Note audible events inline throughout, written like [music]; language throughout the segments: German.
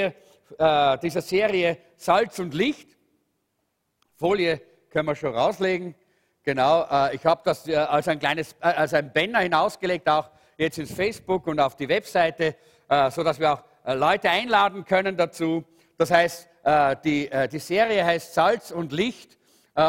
äh, dieser Serie Salz und Licht. Folie können wir schon rauslegen. Genau, äh, ich habe das äh, als ein kleines, als ein Banner hinausgelegt, auch jetzt ins Facebook und auf die Webseite, sodass wir auch Leute einladen können dazu. Das heißt, die, die Serie heißt Salz und Licht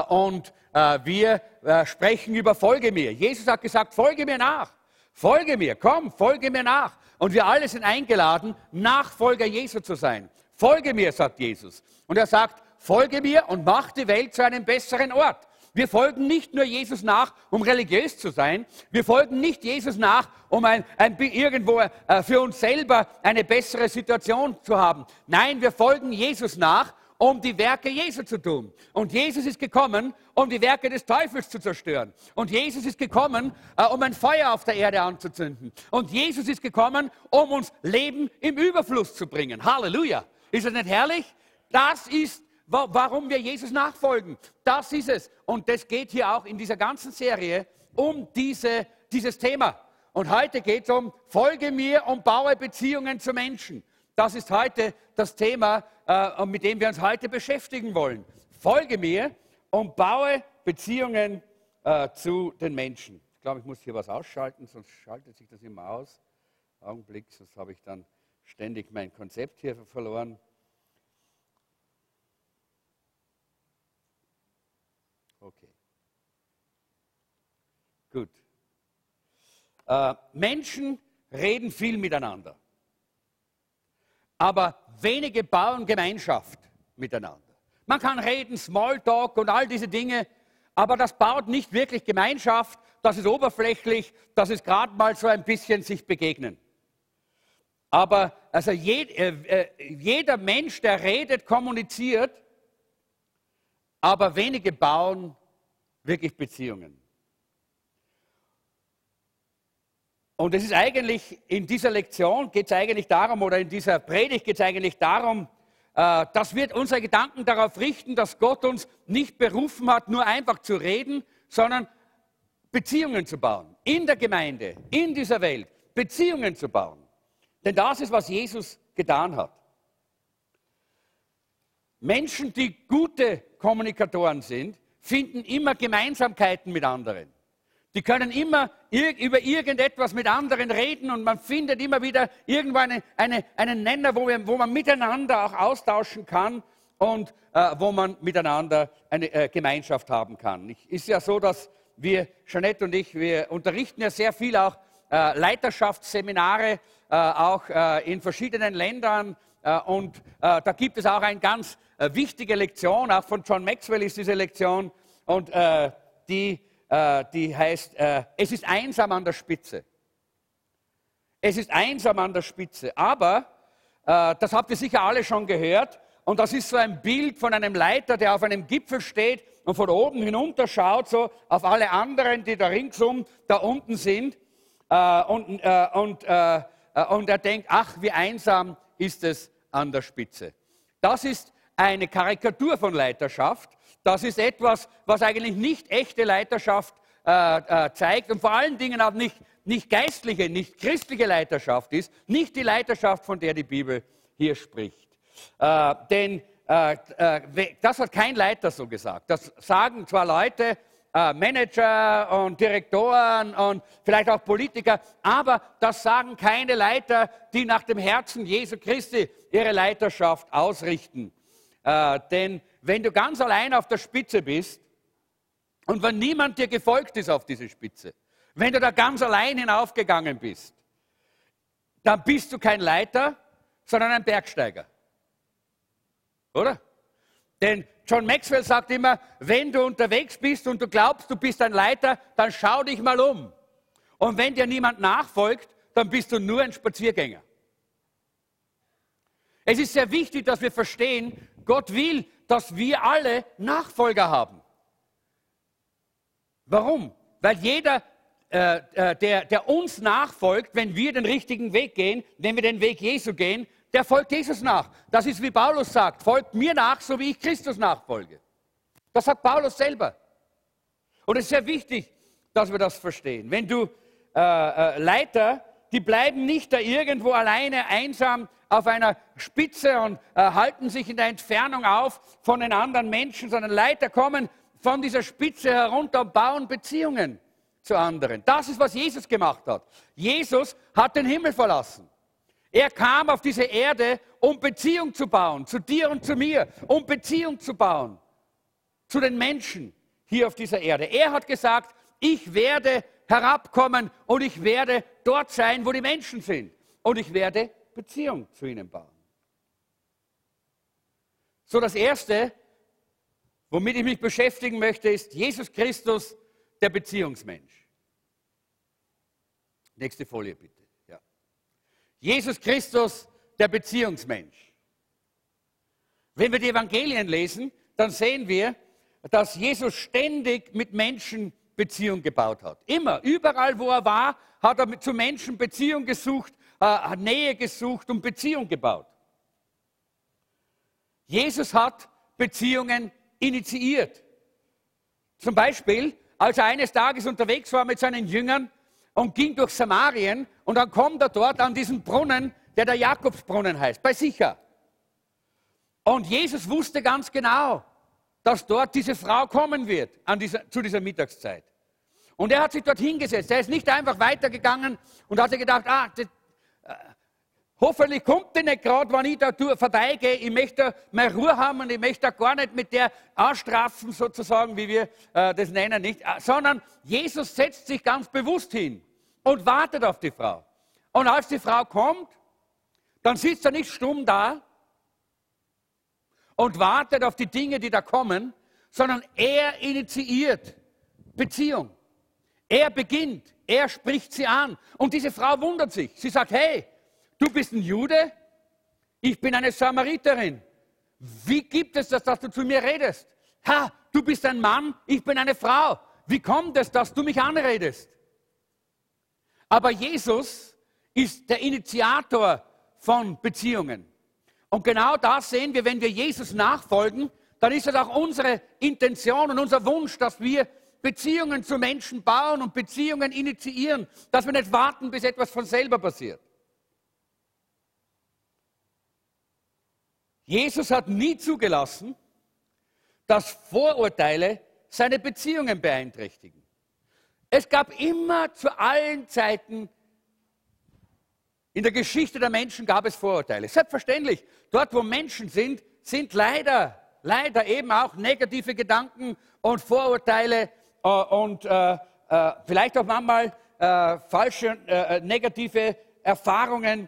und wir sprechen über Folge mir. Jesus hat gesagt, folge mir nach. Folge mir, komm, folge mir nach. Und wir alle sind eingeladen, Nachfolger Jesu zu sein. Folge mir, sagt Jesus. Und er sagt, folge mir und mach die Welt zu einem besseren Ort. Wir folgen nicht nur Jesus nach, um religiös zu sein. Wir folgen nicht Jesus nach, um ein, ein, irgendwo äh, für uns selber eine bessere Situation zu haben. Nein, wir folgen Jesus nach, um die Werke Jesu zu tun. Und Jesus ist gekommen, um die Werke des Teufels zu zerstören. Und Jesus ist gekommen, äh, um ein Feuer auf der Erde anzuzünden. Und Jesus ist gekommen, um uns Leben im Überfluss zu bringen. Halleluja. Ist das nicht herrlich? Das ist, warum wir Jesus nachfolgen. Das ist es. Und das geht hier auch in dieser ganzen Serie um diese, dieses Thema. Und heute geht es um, folge mir und baue Beziehungen zu Menschen. Das ist heute das Thema, äh, mit dem wir uns heute beschäftigen wollen. Folge mir und baue Beziehungen äh, zu den Menschen. Ich glaube, ich muss hier was ausschalten, sonst schaltet sich das immer aus. Augenblick, sonst habe ich dann ständig mein Konzept hier verloren. Okay. Gut. Äh, Menschen reden viel miteinander aber wenige bauen Gemeinschaft miteinander. Man kann reden, Smalltalk und all diese Dinge, aber das baut nicht wirklich Gemeinschaft, das ist oberflächlich, das ist gerade mal so ein bisschen sich begegnen. Aber also je, äh, äh, jeder Mensch, der redet, kommuniziert, aber wenige bauen wirklich Beziehungen. Und es ist eigentlich, in dieser Lektion geht es eigentlich darum, oder in dieser Predigt geht es eigentlich darum, äh, dass wir unsere Gedanken darauf richten, dass Gott uns nicht berufen hat, nur einfach zu reden, sondern Beziehungen zu bauen. In der Gemeinde, in dieser Welt, Beziehungen zu bauen. Denn das ist, was Jesus getan hat. Menschen, die gute Kommunikatoren sind, finden immer Gemeinsamkeiten mit anderen. Die können immer über irgendetwas mit anderen reden und man findet immer wieder irgendwo eine, eine, einen Nenner, wo, wir, wo, man miteinander auch austauschen kann und äh, wo man miteinander eine äh, Gemeinschaft haben kann. Ich, ist ja so, dass wir, Jeanette und ich, wir unterrichten ja sehr viel auch äh, Leiterschaftsseminare, äh, auch äh, in verschiedenen Ländern. Äh, und da gibt es auch eine ganz wichtige Lektion, auch von John Maxwell ist diese Lektion, und die die heißt, äh, es ist einsam an der Spitze. Es ist einsam an der Spitze. Aber, äh, das habt ihr sicher alle schon gehört, und das ist so ein Bild von einem Leiter, der auf einem Gipfel steht und von oben hinunter schaut, so auf alle anderen, die da ringsum da unten sind. Äh, und, äh, und, äh, und er denkt, ach, wie einsam ist es an der Spitze. Das ist eine Karikatur von Leiterschaft. Das ist etwas, was eigentlich nicht echte Leiterschaft äh, äh, zeigt und vor allen Dingen auch nicht, nicht geistliche, nicht christliche Leiterschaft ist, nicht die Leiterschaft, von der die Bibel hier spricht. Äh, denn äh, äh, das hat kein Leiter so gesagt. Das sagen zwar Leute, äh, Manager und Direktoren und vielleicht auch Politiker, aber das sagen keine Leiter, die nach dem Herzen Jesu Christi ihre Leiterschaft ausrichten. Denn wenn du ganz allein auf der Spitze bist und wenn niemand dir gefolgt ist auf diese Spitze, wenn du da ganz allein hinaufgegangen bist, dann bist du kein Leiter, sondern ein Bergsteiger. Oder? Denn John Maxwell sagt immer, wenn du unterwegs bist und du glaubst, du bist ein Leiter, dann schau dich mal um. Und wenn dir niemand nachfolgt, dann bist du nur ein Spaziergänger. Es ist sehr wichtig, dass wir verstehen, Gott will, dass wir alle Nachfolger haben. Warum? Weil jeder, äh, äh, der, der uns nachfolgt, wenn wir den richtigen Weg gehen, wenn wir den Weg Jesu gehen, der folgt Jesus nach. Das ist wie Paulus sagt, folgt mir nach, so wie ich Christus nachfolge. Das sagt Paulus selber. Und es ist sehr wichtig, dass wir das verstehen. Wenn du äh, äh, Leiter, die bleiben nicht da irgendwo alleine einsam auf einer Spitze und äh, halten sich in der Entfernung auf von den anderen Menschen, sondern Leiter kommen von dieser Spitze herunter und bauen Beziehungen zu anderen. Das ist, was Jesus gemacht hat. Jesus hat den Himmel verlassen. Er kam auf diese Erde, um Beziehung zu bauen, zu dir und zu mir, um Beziehung zu bauen zu den Menschen hier auf dieser Erde. Er hat gesagt, ich werde herabkommen und ich werde dort sein, wo die Menschen sind. Und ich werde Beziehung zu ihnen bauen. So das Erste, womit ich mich beschäftigen möchte, ist Jesus Christus, der Beziehungsmensch. Nächste Folie bitte. Ja. Jesus Christus, der Beziehungsmensch. Wenn wir die Evangelien lesen, dann sehen wir, dass Jesus ständig mit Menschen Beziehung gebaut hat. Immer, überall, wo er war, hat er zu Menschen Beziehung gesucht, äh, Nähe gesucht und Beziehung gebaut. Jesus hat Beziehungen initiiert. Zum Beispiel, als er eines Tages unterwegs war mit seinen Jüngern und ging durch Samarien und dann kommt er dort an diesen Brunnen, der der Jakobsbrunnen heißt, bei Sicher. Und Jesus wusste ganz genau, dass dort diese Frau kommen wird dieser, zu dieser Mittagszeit. Und er hat sich dort hingesetzt. Er ist nicht einfach weitergegangen und hat gedacht, ah, hoffentlich kommt die nicht gerade, wenn ich da vorbeigehe. Ich möchte meine Ruhe haben und ich möchte gar nicht mit der anstrafen, sozusagen, wie wir äh, das nennen, nicht, äh, sondern Jesus setzt sich ganz bewusst hin und wartet auf die Frau. Und als die Frau kommt, dann sitzt er nicht stumm da, und wartet auf die Dinge, die da kommen, sondern er initiiert Beziehung. Er beginnt, er spricht sie an. Und diese Frau wundert sich. Sie sagt, hey, du bist ein Jude, ich bin eine Samariterin. Wie gibt es das, dass du zu mir redest? Ha, du bist ein Mann, ich bin eine Frau. Wie kommt es, dass du mich anredest? Aber Jesus ist der Initiator von Beziehungen. Und genau das sehen wir, wenn wir Jesus nachfolgen, dann ist es auch unsere Intention und unser Wunsch, dass wir Beziehungen zu Menschen bauen und Beziehungen initiieren, dass wir nicht warten, bis etwas von selber passiert. Jesus hat nie zugelassen, dass Vorurteile seine Beziehungen beeinträchtigen. Es gab immer zu allen Zeiten in der Geschichte der Menschen gab es Vorurteile. Selbstverständlich, dort wo Menschen sind, sind leider, leider eben auch negative Gedanken und Vorurteile äh, und äh, äh, vielleicht auch manchmal äh, falsche äh, äh, negative Erfahrungen.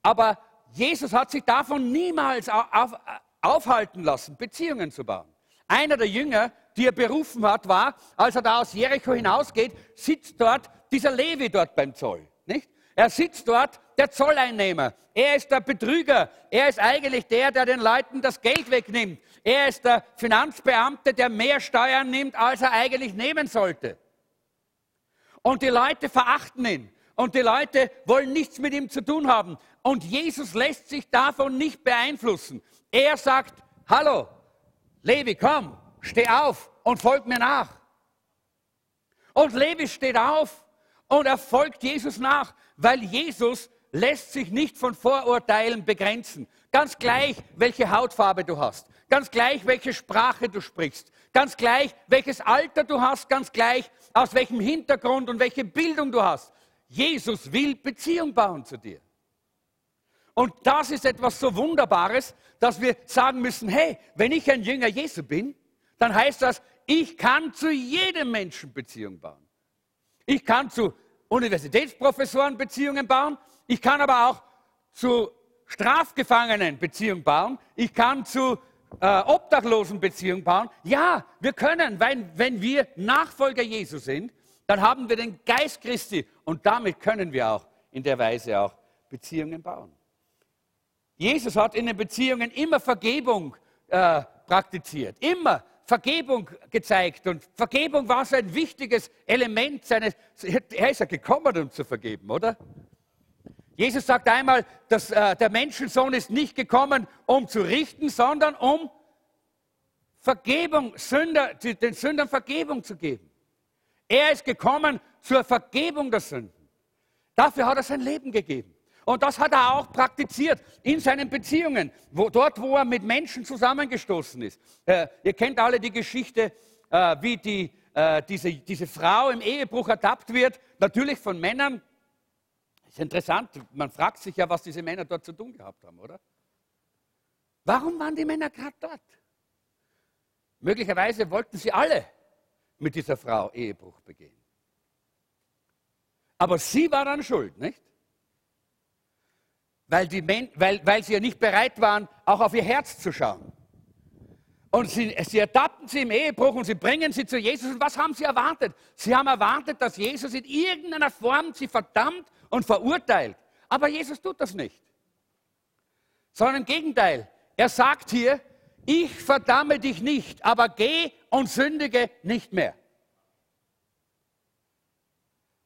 Aber Jesus hat sich davon niemals auf, aufhalten lassen, Beziehungen zu bauen. Einer der Jünger, die er berufen hat, war, als er da aus Jericho hinausgeht, sitzt dort dieser Levi dort beim Zoll. Nicht? Er sitzt dort, der Zolleinnehmer. Er ist der Betrüger. Er ist eigentlich der, der den Leuten das Geld wegnimmt. Er ist der Finanzbeamte, der mehr Steuern nimmt, als er eigentlich nehmen sollte. Und die Leute verachten ihn. Und die Leute wollen nichts mit ihm zu tun haben. Und Jesus lässt sich davon nicht beeinflussen. Er sagt, hallo, Levi, komm, steh auf und folg mir nach. Und Levi steht auf und er folgt Jesus nach weil Jesus lässt sich nicht von Vorurteilen begrenzen. Ganz gleich, welche Hautfarbe du hast, ganz gleich, welche Sprache du sprichst, ganz gleich, welches Alter du hast, ganz gleich, aus welchem Hintergrund und welche Bildung du hast. Jesus will Beziehung bauen zu dir. Und das ist etwas so Wunderbares, dass wir sagen müssen, hey, wenn ich ein Jünger Jesu bin, dann heißt das, ich kann zu jedem Menschen Beziehung bauen. Ich kann zu Universitätsprofessoren Beziehungen bauen. Ich kann aber auch zu Strafgefangenen Beziehungen bauen. Ich kann zu äh, Obdachlosen Beziehungen bauen. Ja, wir können, weil wenn wir Nachfolger Jesu sind, dann haben wir den Geist Christi und damit können wir auch in der Weise auch Beziehungen bauen. Jesus hat in den Beziehungen immer Vergebung äh, praktiziert. Immer. Vergebung gezeigt und Vergebung war so ein wichtiges Element seines. Er ist ja gekommen, um zu vergeben, oder? Jesus sagt einmal, dass äh, der Menschensohn ist nicht gekommen, um zu richten, sondern um Vergebung, Sünder, den Sündern Vergebung zu geben. Er ist gekommen zur Vergebung der Sünden. Dafür hat er sein Leben gegeben. Und das hat er auch praktiziert in seinen Beziehungen, wo, dort, wo er mit Menschen zusammengestoßen ist. Äh, ihr kennt alle die Geschichte, äh, wie die, äh, diese, diese Frau im Ehebruch ertappt wird, natürlich von Männern. Ist interessant, man fragt sich ja, was diese Männer dort zu tun gehabt haben, oder? Warum waren die Männer gerade dort? Möglicherweise wollten sie alle mit dieser Frau Ehebruch begehen. Aber sie war dann schuld, nicht? Weil, die Men weil, weil sie ja nicht bereit waren, auch auf ihr Herz zu schauen. Und sie, sie ertappten sie im Ehebruch und sie bringen sie zu Jesus. Und was haben sie erwartet? Sie haben erwartet, dass Jesus in irgendeiner Form sie verdammt und verurteilt. Aber Jesus tut das nicht. Sondern im Gegenteil. Er sagt hier, ich verdamme dich nicht, aber geh und sündige nicht mehr.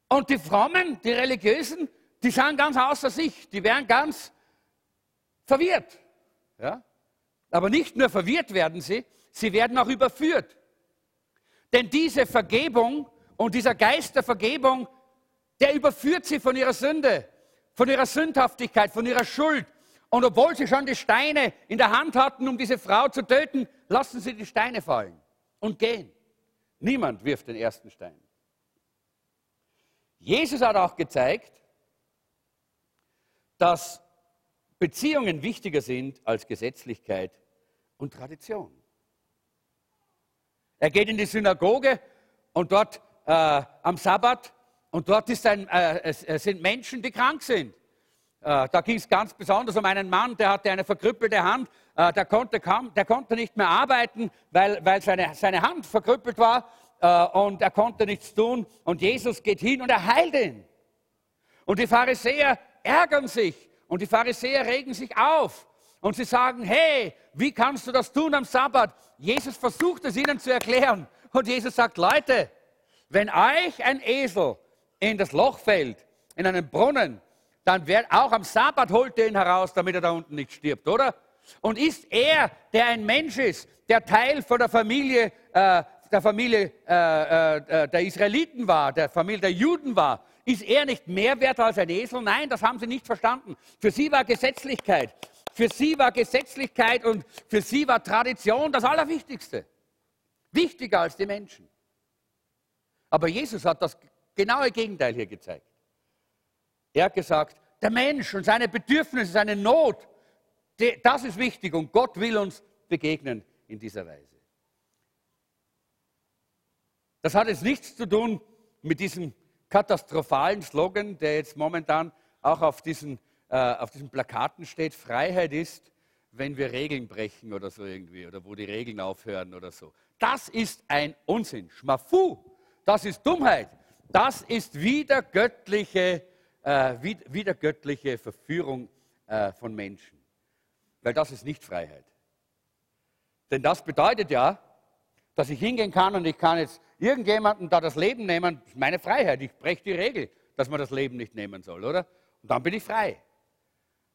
Und die Frommen, die Religiösen, die sind ganz außer sich, die werden ganz verwirrt. Ja? Aber nicht nur verwirrt werden sie, sie werden auch überführt. Denn diese Vergebung und dieser Geist der Vergebung, der überführt sie von ihrer Sünde, von ihrer Sündhaftigkeit, von ihrer Schuld. Und obwohl sie schon die Steine in der Hand hatten, um diese Frau zu töten, lassen sie die Steine fallen und gehen. Niemand wirft den ersten Stein. Jesus hat auch gezeigt, dass Beziehungen wichtiger sind als Gesetzlichkeit und Tradition. Er geht in die Synagoge und dort äh, am Sabbat und dort ein, äh, es, es sind Menschen, die krank sind. Äh, da ging es ganz besonders um einen Mann, der hatte eine verkrüppelte Hand, äh, der, konnte kaum, der konnte nicht mehr arbeiten, weil, weil seine, seine Hand verkrüppelt war äh, und er konnte nichts tun. Und Jesus geht hin und er heilt ihn. Und die Pharisäer ärgern sich und die Pharisäer regen sich auf und sie sagen, hey, wie kannst du das tun am Sabbat? Jesus versucht es ihnen zu erklären und Jesus sagt, Leute, wenn euch ein Esel in das Loch fällt, in einen Brunnen, dann wird auch am Sabbat holt er ihn heraus, damit er da unten nicht stirbt, oder? Und ist er, der ein Mensch ist, der Teil von der Familie äh, der Familie äh, äh, äh, der Israeliten war, der Familie der Juden war, ist er nicht mehr wert als ein Esel? Nein, das haben sie nicht verstanden. Für sie war Gesetzlichkeit. Für sie war Gesetzlichkeit und für sie war Tradition das Allerwichtigste. Wichtiger als die Menschen. Aber Jesus hat das genaue Gegenteil hier gezeigt. Er hat gesagt, der Mensch und seine Bedürfnisse, seine Not, das ist wichtig und Gott will uns begegnen in dieser Weise. Das hat jetzt nichts zu tun mit diesem katastrophalen Slogan, der jetzt momentan auch auf diesen, äh, auf diesen Plakaten steht, Freiheit ist, wenn wir Regeln brechen oder so irgendwie, oder wo die Regeln aufhören oder so. Das ist ein Unsinn, Schmafu, das ist Dummheit, das ist wieder göttliche, äh, wieder göttliche Verführung äh, von Menschen. Weil das ist nicht Freiheit. Denn das bedeutet ja, dass ich hingehen kann und ich kann jetzt irgendjemandem da das Leben nehmen, ist meine Freiheit. Ich breche die Regel, dass man das Leben nicht nehmen soll, oder? Und dann bin ich frei.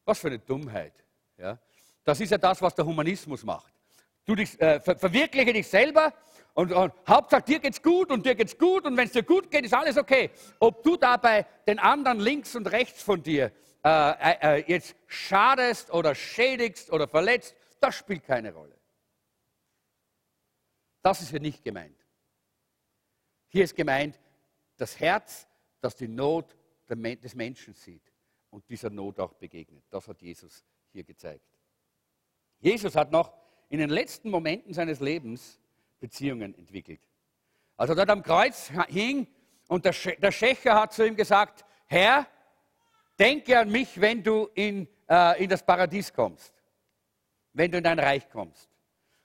Was für eine Dummheit. Ja? Das ist ja das, was der Humanismus macht. Du dich, äh, ver verwirkliche dich selber und, und Hauptsache dir geht's gut und dir geht's gut und wenn es dir gut geht, ist alles okay. Ob du dabei den anderen links und rechts von dir äh, äh, äh jetzt schadest oder schädigst oder verletzt, das spielt keine Rolle. Das ist hier nicht gemeint. Hier ist gemeint das Herz, das die Not des Menschen sieht und dieser Not auch begegnet. Das hat Jesus hier gezeigt. Jesus hat noch in den letzten Momenten seines Lebens Beziehungen entwickelt. Als er dort am Kreuz hing und der, Schächer hat zu ihm gesagt, Herr, denke an mich, wenn du in, äh, in das Paradies kommst, wenn du in dein Reich kommst.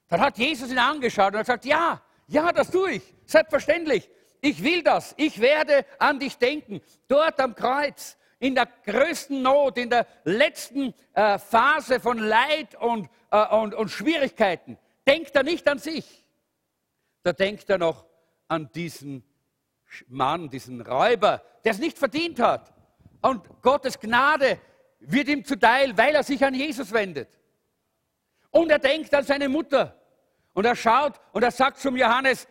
Dann hat Jesus ihn angeschaut und hat gesagt, ja, ja, das tue ich, selbstverständlich. Ich will das, ich werde an dich denken. Dort am Kreuz, in der größten Not, in der letzten äh, Phase von Leid und, äh, und, und Schwierigkeiten, denkt er nicht an sich. Da denkt er noch an diesen Mann, diesen Räuber, der es nicht verdient hat. Und Gottes Gnade wird ihm zuteil, weil er sich an Jesus wendet. Und er denkt an seine Mutter. Und er schaut und er sagt zum Johannes,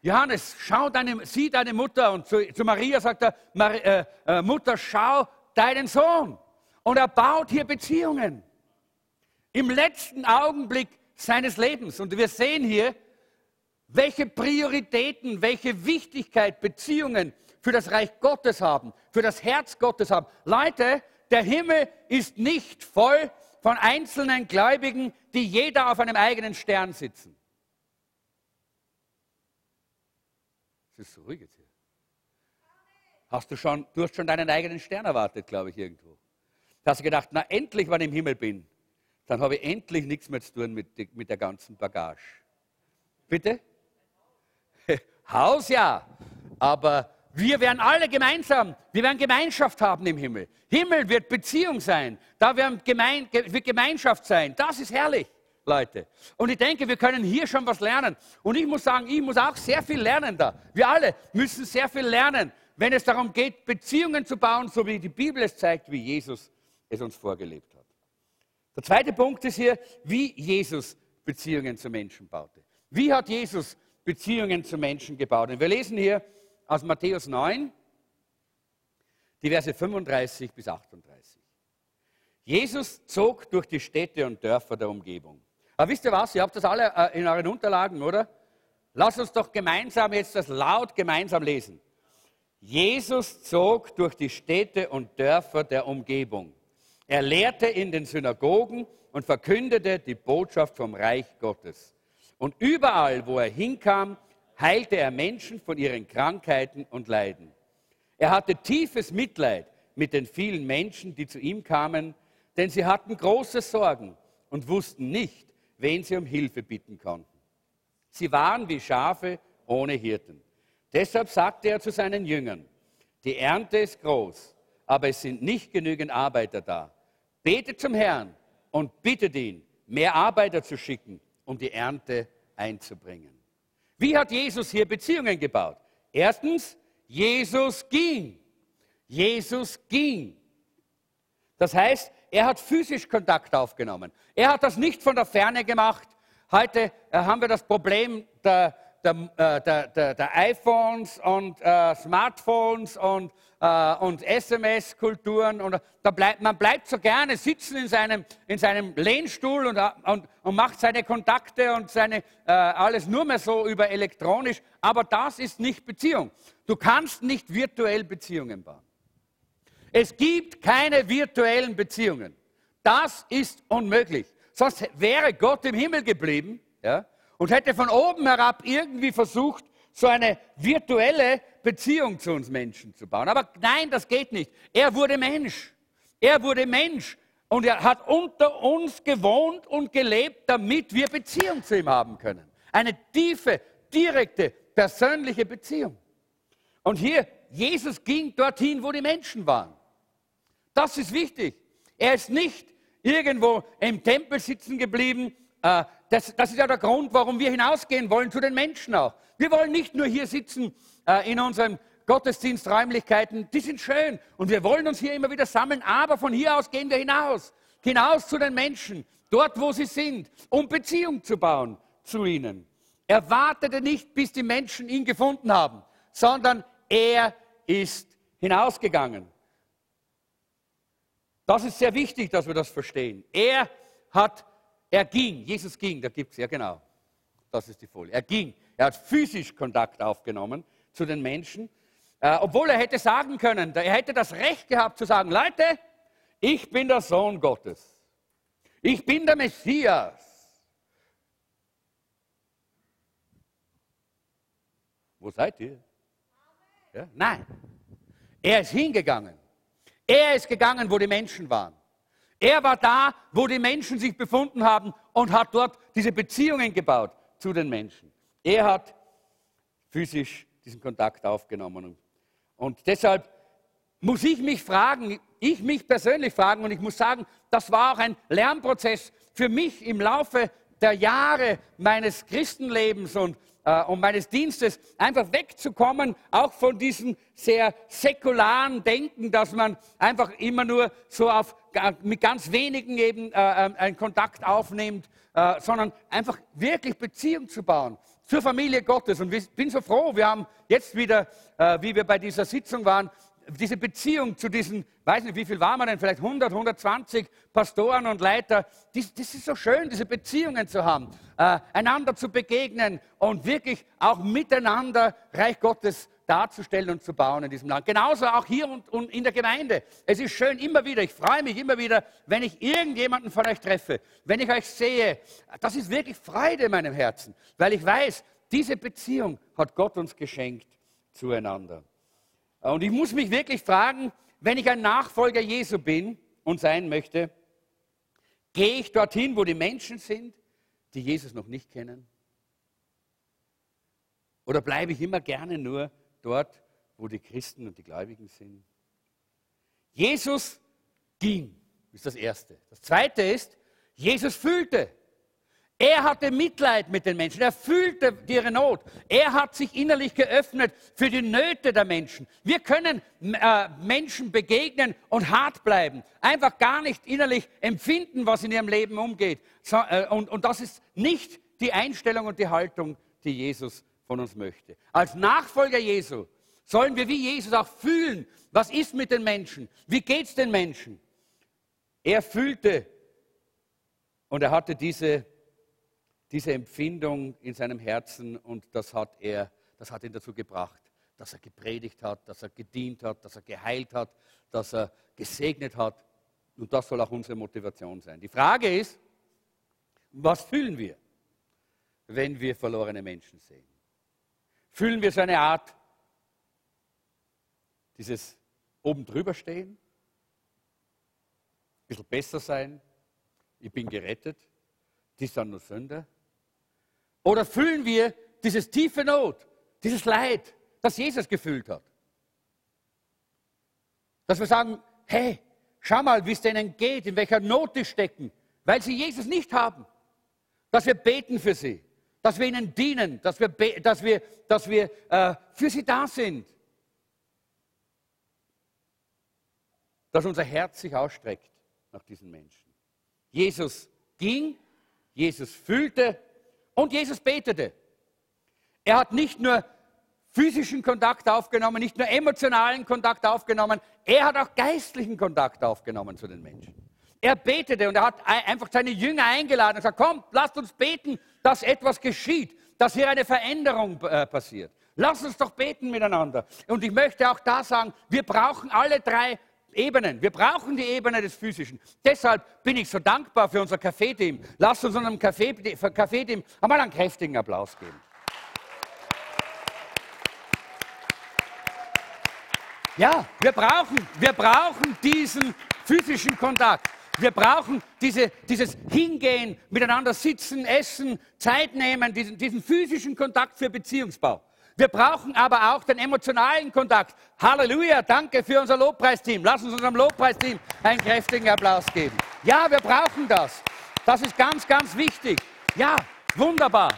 Johannes, schau deine, sieh deine Mutter. Und zu, zu Maria sagt er, Mar, äh, äh, Mutter, schau deinen Sohn. Und er baut hier Beziehungen. Im letzten Augenblick seines Lebens. Und wir sehen hier, welche Prioritäten, welche Wichtigkeit Beziehungen für das Reich Gottes haben, für das Herz Gottes haben. Leute, der Himmel ist nicht voll von einzelnen Gläubigen, die jeder auf einem eigenen Stern sitzen. Es ist so ruhig jetzt hier. Hast du schon, du hast schon deinen eigenen Stern erwartet, glaube ich, irgendwo. Da hast du gedacht, na endlich, wenn ich im Himmel bin, dann habe ich endlich nichts mehr zu tun mit, mit der ganzen Bagage. Bitte? [laughs] Haus ja, aber wir werden alle gemeinsam, wir werden Gemeinschaft haben im Himmel. Himmel wird Beziehung sein, da wird, Gemein, wird Gemeinschaft sein. Das ist herrlich, Leute. Und ich denke, wir können hier schon was lernen. Und ich muss sagen, ich muss auch sehr viel lernen da. Wir alle müssen sehr viel lernen, wenn es darum geht, Beziehungen zu bauen, so wie die Bibel es zeigt, wie Jesus es uns vorgelebt hat. Der zweite Punkt ist hier, wie Jesus Beziehungen zu Menschen baute. Wie hat Jesus Beziehungen zu Menschen gebaut? Und wir lesen hier aus Matthäus 9, die Verse 35 bis 38. Jesus zog durch die Städte und Dörfer der Umgebung. Aber wisst ihr was? Ihr habt das alle äh, in euren Unterlagen, oder? Lasst uns doch gemeinsam jetzt das laut gemeinsam lesen. Jesus zog durch die Städte und Dörfer der Umgebung. Er lehrte in den Synagogen und verkündete die Botschaft vom Reich Gottes. Und überall, wo er hinkam, heilte er Menschen von ihren Krankheiten und Leiden. Er hatte tiefes Mitleid mit den vielen Menschen, die zu ihm kamen, denn sie hatten große Sorgen und wussten nicht, wen sie um Hilfe bitten konnten. Sie waren wie Schafe ohne Hirten. Deshalb sagte er zu seinen Jüngern, die Ernte ist groß, aber es sind nicht genügend Arbeiter da. Betet zum Herrn und bittet ihn, mehr Arbeiter zu schicken, um die Ernte einzubringen. Wie hat Jesus hier Beziehungen gebaut? Erstens, Jesus ging. Jesus ging. Das heißt, er hat physisch Kontakt aufgenommen. Er hat das nicht von der Ferne gemacht. Heute äh, haben wir das Problem der, der, äh, der, der, der iPhones und äh, Smartphones und, äh, und SMS-Kulturen. Und da bleibt, man bleibt so gerne sitzen in seinem, in seinem Lehnstuhl und, und, und macht seine Kontakte und seine, äh, alles nur mehr so über elektronisch. Aber das ist nicht Beziehung. Du kannst nicht virtuell Beziehungen bauen. Es gibt keine virtuellen Beziehungen. Das ist unmöglich. Sonst wäre Gott im Himmel geblieben. Ja? Und hätte von oben herab irgendwie versucht, so eine virtuelle Beziehung zu uns Menschen zu bauen. Aber nein, das geht nicht. Er wurde Mensch. Er wurde Mensch und er hat unter uns gewohnt und gelebt, damit wir Beziehung zu ihm haben können. Eine tiefe, direkte, persönliche Beziehung. Und hier, Jesus ging dorthin, wo die Menschen waren. Das ist wichtig. Er ist nicht irgendwo im Tempel sitzen geblieben, das, das, ist ja der Grund, warum wir hinausgehen wollen zu den Menschen auch. Wir wollen nicht nur hier sitzen äh, in unseren Gottesdiensträumlichkeiten, die sind schön und wir wollen uns hier immer wieder sammeln, aber von hier aus gehen wir hinaus, hinaus zu den Menschen, dort wo sie sind, um Beziehung zu bauen zu ihnen. Er wartete nicht, bis die Menschen ihn gefunden haben, sondern er ist hinausgegangen. Das ist sehr wichtig, dass wir das verstehen. Er hat er ging, Jesus ging, da gibt es, ja genau, das ist die Folie. Er ging, er hat physisch Kontakt aufgenommen zu den Menschen, äh, obwohl er hätte sagen können, er hätte das Recht gehabt zu sagen, Leute, ich bin der Sohn Gottes. Ich bin der Messias. Wo seid ihr? Ja? Nein. Er ist hingegangen. Er ist gegangen, wo die Menschen waren. Er war da, wo die Menschen sich befunden haben und hat dort diese Beziehungen gebaut zu den Menschen. Er hat physisch diesen Kontakt aufgenommen. Und deshalb muss ich mich fragen, ich mich persönlich fragen, und ich muss sagen, das war auch ein Lernprozess für mich im Laufe der Jahre meines Christenlebens und äh, und meines Dienstes, einfach wegzukommen, auch von diesem sehr säkularen Denken, dass man einfach immer nur so auf, mit ganz wenigen eben äh, äh, einen Kontakt aufnimmt, äh, sondern einfach wirklich Beziehung zu bauen zur Familie Gottes. Und ich bin so froh, wir haben jetzt wieder, äh, wie wir bei dieser Sitzung waren, diese Beziehung zu diesen, weiß nicht, wie viel waren wir denn, vielleicht 100, 120 Pastoren und Leiter, das, das ist so schön, diese Beziehungen zu haben, äh, einander zu begegnen und wirklich auch miteinander Reich Gottes darzustellen und zu bauen in diesem Land. Genauso auch hier und, und in der Gemeinde. Es ist schön immer wieder, ich freue mich immer wieder, wenn ich irgendjemanden von euch treffe, wenn ich euch sehe. Das ist wirklich Freude in meinem Herzen, weil ich weiß, diese Beziehung hat Gott uns geschenkt zueinander. Und ich muss mich wirklich fragen, wenn ich ein Nachfolger Jesu bin und sein möchte, gehe ich dorthin, wo die Menschen sind, die Jesus noch nicht kennen? Oder bleibe ich immer gerne nur dort, wo die Christen und die Gläubigen sind? Jesus ging, ist das Erste. Das Zweite ist, Jesus fühlte. Er hatte Mitleid mit den Menschen. Er fühlte ihre Not. Er hat sich innerlich geöffnet für die Nöte der Menschen. Wir können äh, Menschen begegnen und hart bleiben. Einfach gar nicht innerlich empfinden, was in ihrem Leben umgeht. So, äh, und, und das ist nicht die Einstellung und die Haltung, die Jesus von uns möchte. Als Nachfolger Jesu sollen wir wie Jesus auch fühlen, was ist mit den Menschen? Wie geht es den Menschen? Er fühlte und er hatte diese diese Empfindung in seinem Herzen und das hat, er, das hat ihn dazu gebracht, dass er gepredigt hat, dass er gedient hat, dass er geheilt hat, dass er gesegnet hat. Und das soll auch unsere Motivation sein. Die Frage ist, was fühlen wir, wenn wir verlorene Menschen sehen? Fühlen wir so eine Art, dieses oben drüber stehen, ein bisschen besser sein, ich bin gerettet, die sind nur Sünder? Oder fühlen wir dieses tiefe Not, dieses Leid, das Jesus gefühlt hat? Dass wir sagen, hey, schau mal, wie es denen geht, in welcher Not die stecken, weil sie Jesus nicht haben. Dass wir beten für sie, dass wir ihnen dienen, dass wir, dass wir, dass wir äh, für sie da sind. Dass unser Herz sich ausstreckt nach diesen Menschen. Jesus ging, Jesus fühlte und Jesus betete. Er hat nicht nur physischen Kontakt aufgenommen, nicht nur emotionalen Kontakt aufgenommen, er hat auch geistlichen Kontakt aufgenommen zu den Menschen. Er betete und er hat einfach seine Jünger eingeladen und gesagt, kommt, lasst uns beten, dass etwas geschieht, dass hier eine Veränderung äh, passiert. Lass uns doch beten miteinander. Und ich möchte auch da sagen, wir brauchen alle drei Ebenen. Wir brauchen die Ebene des Physischen. Deshalb bin ich so dankbar für unser Café-Team. Lasst uns unserem Café-Team einmal einen kräftigen Applaus geben. Ja, wir brauchen, wir brauchen diesen physischen Kontakt. Wir brauchen diese, dieses Hingehen, miteinander sitzen, essen, Zeit nehmen, diesen, diesen physischen Kontakt für Beziehungsbau. Wir brauchen aber auch den emotionalen Kontakt. Halleluja, danke für unser Lobpreisteam. Lass uns unserem Lobpreisteam einen kräftigen Applaus geben. Ja, wir brauchen das. Das ist ganz, ganz wichtig. Ja, wunderbar.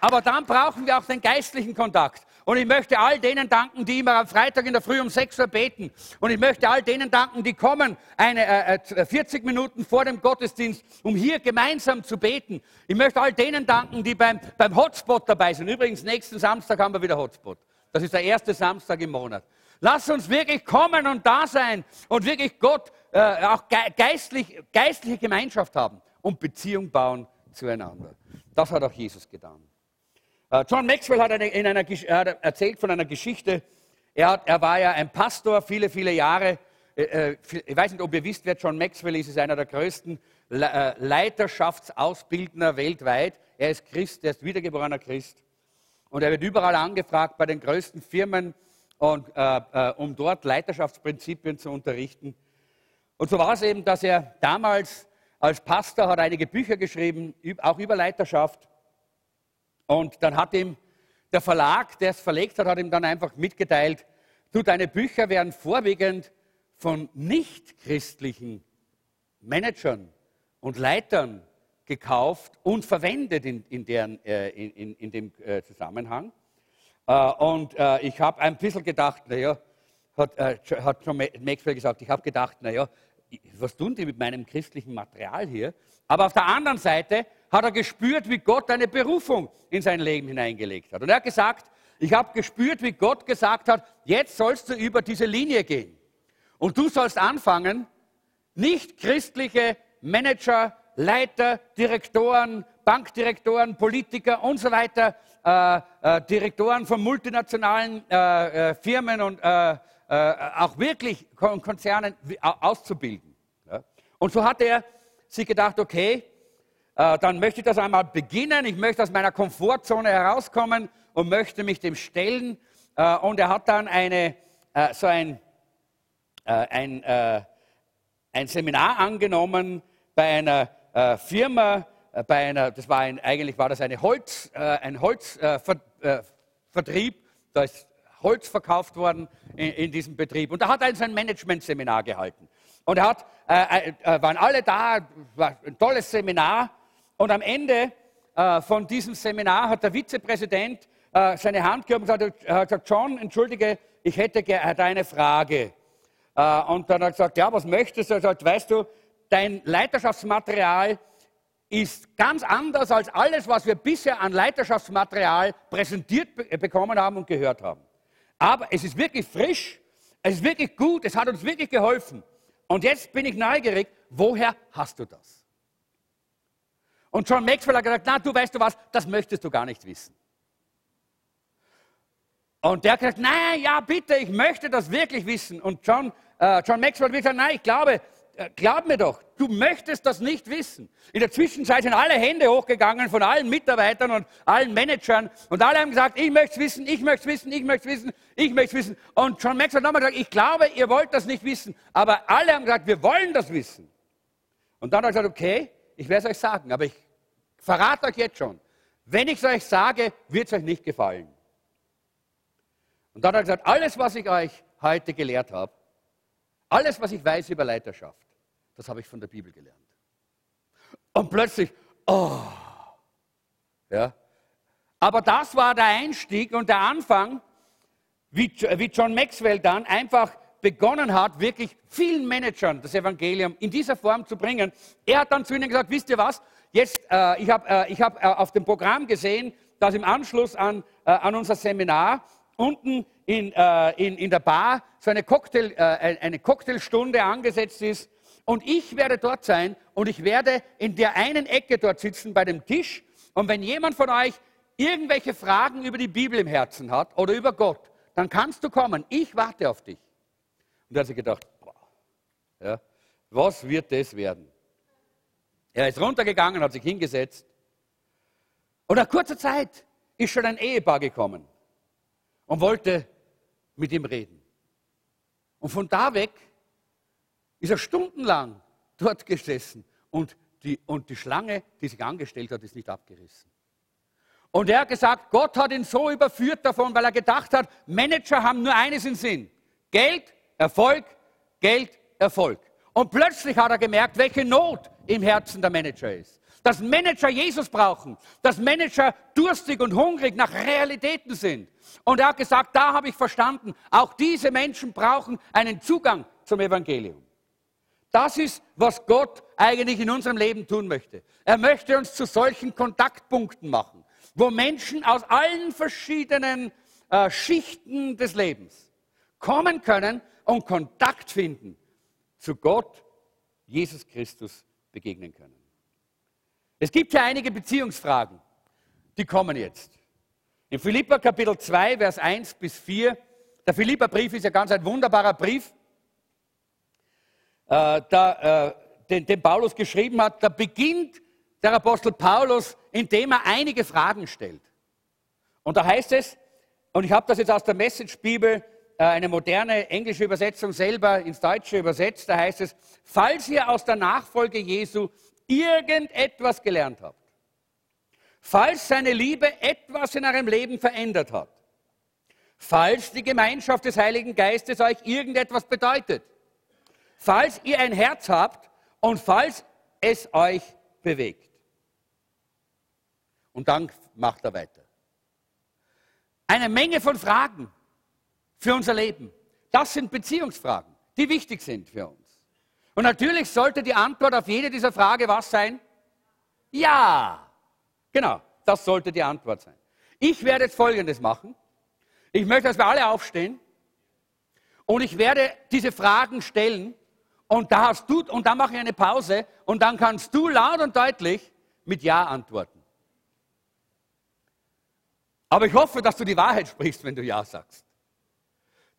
Aber dann brauchen wir auch den geistlichen Kontakt. Und ich möchte all denen danken, die immer am Freitag in der Früh um 6 Uhr beten. Und ich möchte all denen danken, die kommen eine, äh, 40 äh, Minuten vor dem Gottesdienst, um hier gemeinsam zu beten. Ich möchte all denen danken, die beim, beim Hotspot dabei sind. Übrigens, nächsten Samstag haben wir wieder Hotspot. Das ist der erste Samstag im Monat. Lass uns wirklich kommen und da sein und wirklich Gott äh, auch geistlich, geistliche Gemeinschaft haben und Beziehung bauen zueinander. Das hat auch Jesus getan. Äh, John Maxwell hat, eine, in einer, hat erzählt von einer Geschichte. Er, hat, er, war ja ein Pastor viele, viele Jahre. Äh, äh, ich weiß nicht, ob ihr wisst, wer John Maxwell ist. Er ist einer der größten Leiterschaftsausbildner weltweit. Er ist Christ, er ist wiedergeborener Christ. Und er wird überall angefragt bei den größten Firmen, und, äh, um dort Leiterschaftsprinzipien zu unterrichten. Und so war es eben, dass er damals als Pastor hat einige Bücher geschrieben, auch über Leiterschaft. Und dann hat ihm der Verlag, der es verlegt hat, hat ihm dann einfach mitgeteilt, du, deine Bücher werden vorwiegend von nichtchristlichen Managern und Leitern gekauft und verwendet in, in, deren, äh, in, in dem äh, Zusammenhang. Äh, und äh, ich habe ein bisschen gedacht, naja, hat, äh, hat John Maxwell gesagt, ich habe gedacht, naja, was tun die mit meinem christlichen Material hier? Aber auf der anderen Seite hat er gespürt, wie Gott eine Berufung in sein Leben hineingelegt hat. Und er hat gesagt, Ich habe gespürt, wie Gott gesagt hat, jetzt sollst du über diese Linie gehen. Und du sollst anfangen, nicht christliche Manager, Leiter, Direktoren, Bankdirektoren, Politiker und so weiter, äh, äh, Direktoren von multinationalen äh, äh Firmen und äh, äh, auch wirklich Konzernen auszubilden. Ja? Und so hat er sich gedacht, okay, dann möchte ich das einmal beginnen, ich möchte aus meiner Komfortzone herauskommen und möchte mich dem stellen. und er hat dann eine, so ein, ein, ein Seminar angenommen bei einer Firma, bei einer, das war ein, eigentlich war das eine Holz, ein Holzvertrieb, da ist Holz verkauft worden in, in diesem Betrieb. Und da hat er sein Management-Seminar gehalten. Und er hat, äh, äh, waren alle da, war ein tolles Seminar. Und am Ende äh, von diesem Seminar hat der Vizepräsident äh, seine Hand gehoben und gesagt, hat gesagt, John, entschuldige, ich hätte eine Frage. Äh, und dann hat er gesagt, ja, was möchtest du? Er sagt, weißt du, dein Leiterschaftsmaterial ist ganz anders als alles, was wir bisher an Leiterschaftsmaterial präsentiert bekommen haben und gehört haben. Aber es ist wirklich frisch, es ist wirklich gut, es hat uns wirklich geholfen. Und jetzt bin ich neugierig, woher hast du das? Und John Maxwell hat gesagt, na, du weißt du was, das möchtest du gar nicht wissen. Und der hat gesagt, nein, ja, bitte, ich möchte das wirklich wissen. Und John, äh, John Maxwell hat gesagt, nein, ich glaube, äh, glaub mir doch, du möchtest das nicht wissen. In der Zwischenzeit sind alle Hände hochgegangen von allen Mitarbeitern und allen Managern und alle haben gesagt, ich möchte es wissen, ich möchte es wissen, ich möchte es wissen, ich möchte es wissen. Und John Max hat nochmal gesagt, ich glaube, ihr wollt das nicht wissen, aber alle haben gesagt, wir wollen das wissen. Und dann hat er gesagt, okay, ich werde es euch sagen, aber ich verrate euch jetzt schon, wenn ich es euch sage, wird es euch nicht gefallen. Und dann hat er gesagt, alles, was ich euch heute gelehrt habe, alles, was ich weiß über Leiterschaft, das habe ich von der Bibel gelernt. Und plötzlich, oh, ja. Aber das war der Einstieg und der Anfang, wie, wie John Maxwell dann einfach begonnen hat, wirklich vielen Managern das Evangelium in dieser Form zu bringen. Er hat dann zu ihnen gesagt, wisst ihr was, jetzt, äh, ich habe äh, hab, äh, auf dem Programm gesehen, dass im Anschluss an, äh, an unser Seminar unten in, äh, in, in der Bar so eine, Cocktail, äh, eine Cocktailstunde angesetzt ist und ich werde dort sein und ich werde in der einen Ecke dort sitzen bei dem Tisch. Und wenn jemand von euch irgendwelche Fragen über die Bibel im Herzen hat oder über Gott, dann kannst du kommen. Ich warte auf dich. Und da hat sich gedacht, boah, ja, was wird das werden? Er ist runtergegangen, hat sich hingesetzt. Und nach kurzer Zeit ist schon ein Ehepaar gekommen und wollte mit ihm reden. Und von da weg ist er stundenlang dort gesessen und die, und die Schlange, die sich angestellt hat, ist nicht abgerissen. Und er hat gesagt, Gott hat ihn so überführt davon, weil er gedacht hat, Manager haben nur eines im Sinn. Geld, Erfolg, Geld, Erfolg. Und plötzlich hat er gemerkt, welche Not im Herzen der Manager ist. Dass Manager Jesus brauchen, dass Manager durstig und hungrig nach Realitäten sind. Und er hat gesagt, da habe ich verstanden, auch diese Menschen brauchen einen Zugang zum Evangelium. Das ist, was Gott eigentlich in unserem Leben tun möchte. Er möchte uns zu solchen Kontaktpunkten machen, wo Menschen aus allen verschiedenen äh, Schichten des Lebens kommen können und Kontakt finden zu Gott, Jesus Christus begegnen können. Es gibt ja einige Beziehungsfragen, die kommen jetzt. In Philippa Kapitel 2, Vers 1 bis 4, der Philippa-Brief ist ja ganz ein wunderbarer Brief, äh, da, äh, den, den Paulus geschrieben hat, da beginnt der Apostel Paulus, indem er einige Fragen stellt. Und da heißt es, und ich habe das jetzt aus der Message-Bibel, eine moderne englische Übersetzung selber ins Deutsche übersetzt, da heißt es, falls ihr aus der Nachfolge Jesu irgendetwas gelernt habt, falls seine Liebe etwas in eurem Leben verändert hat, falls die Gemeinschaft des Heiligen Geistes euch irgendetwas bedeutet, falls ihr ein Herz habt und falls es euch bewegt. Und dann macht er weiter. Eine Menge von Fragen für unser Leben. Das sind Beziehungsfragen, die wichtig sind für uns. Und natürlich sollte die Antwort auf jede dieser Fragen was sein? Ja. Genau, das sollte die Antwort sein. Ich werde jetzt Folgendes machen. Ich möchte, dass wir alle aufstehen und ich werde diese Fragen stellen und da hast du und dann mache ich eine Pause und dann kannst du laut und deutlich mit Ja antworten. Aber ich hoffe, dass du die Wahrheit sprichst, wenn du Ja sagst.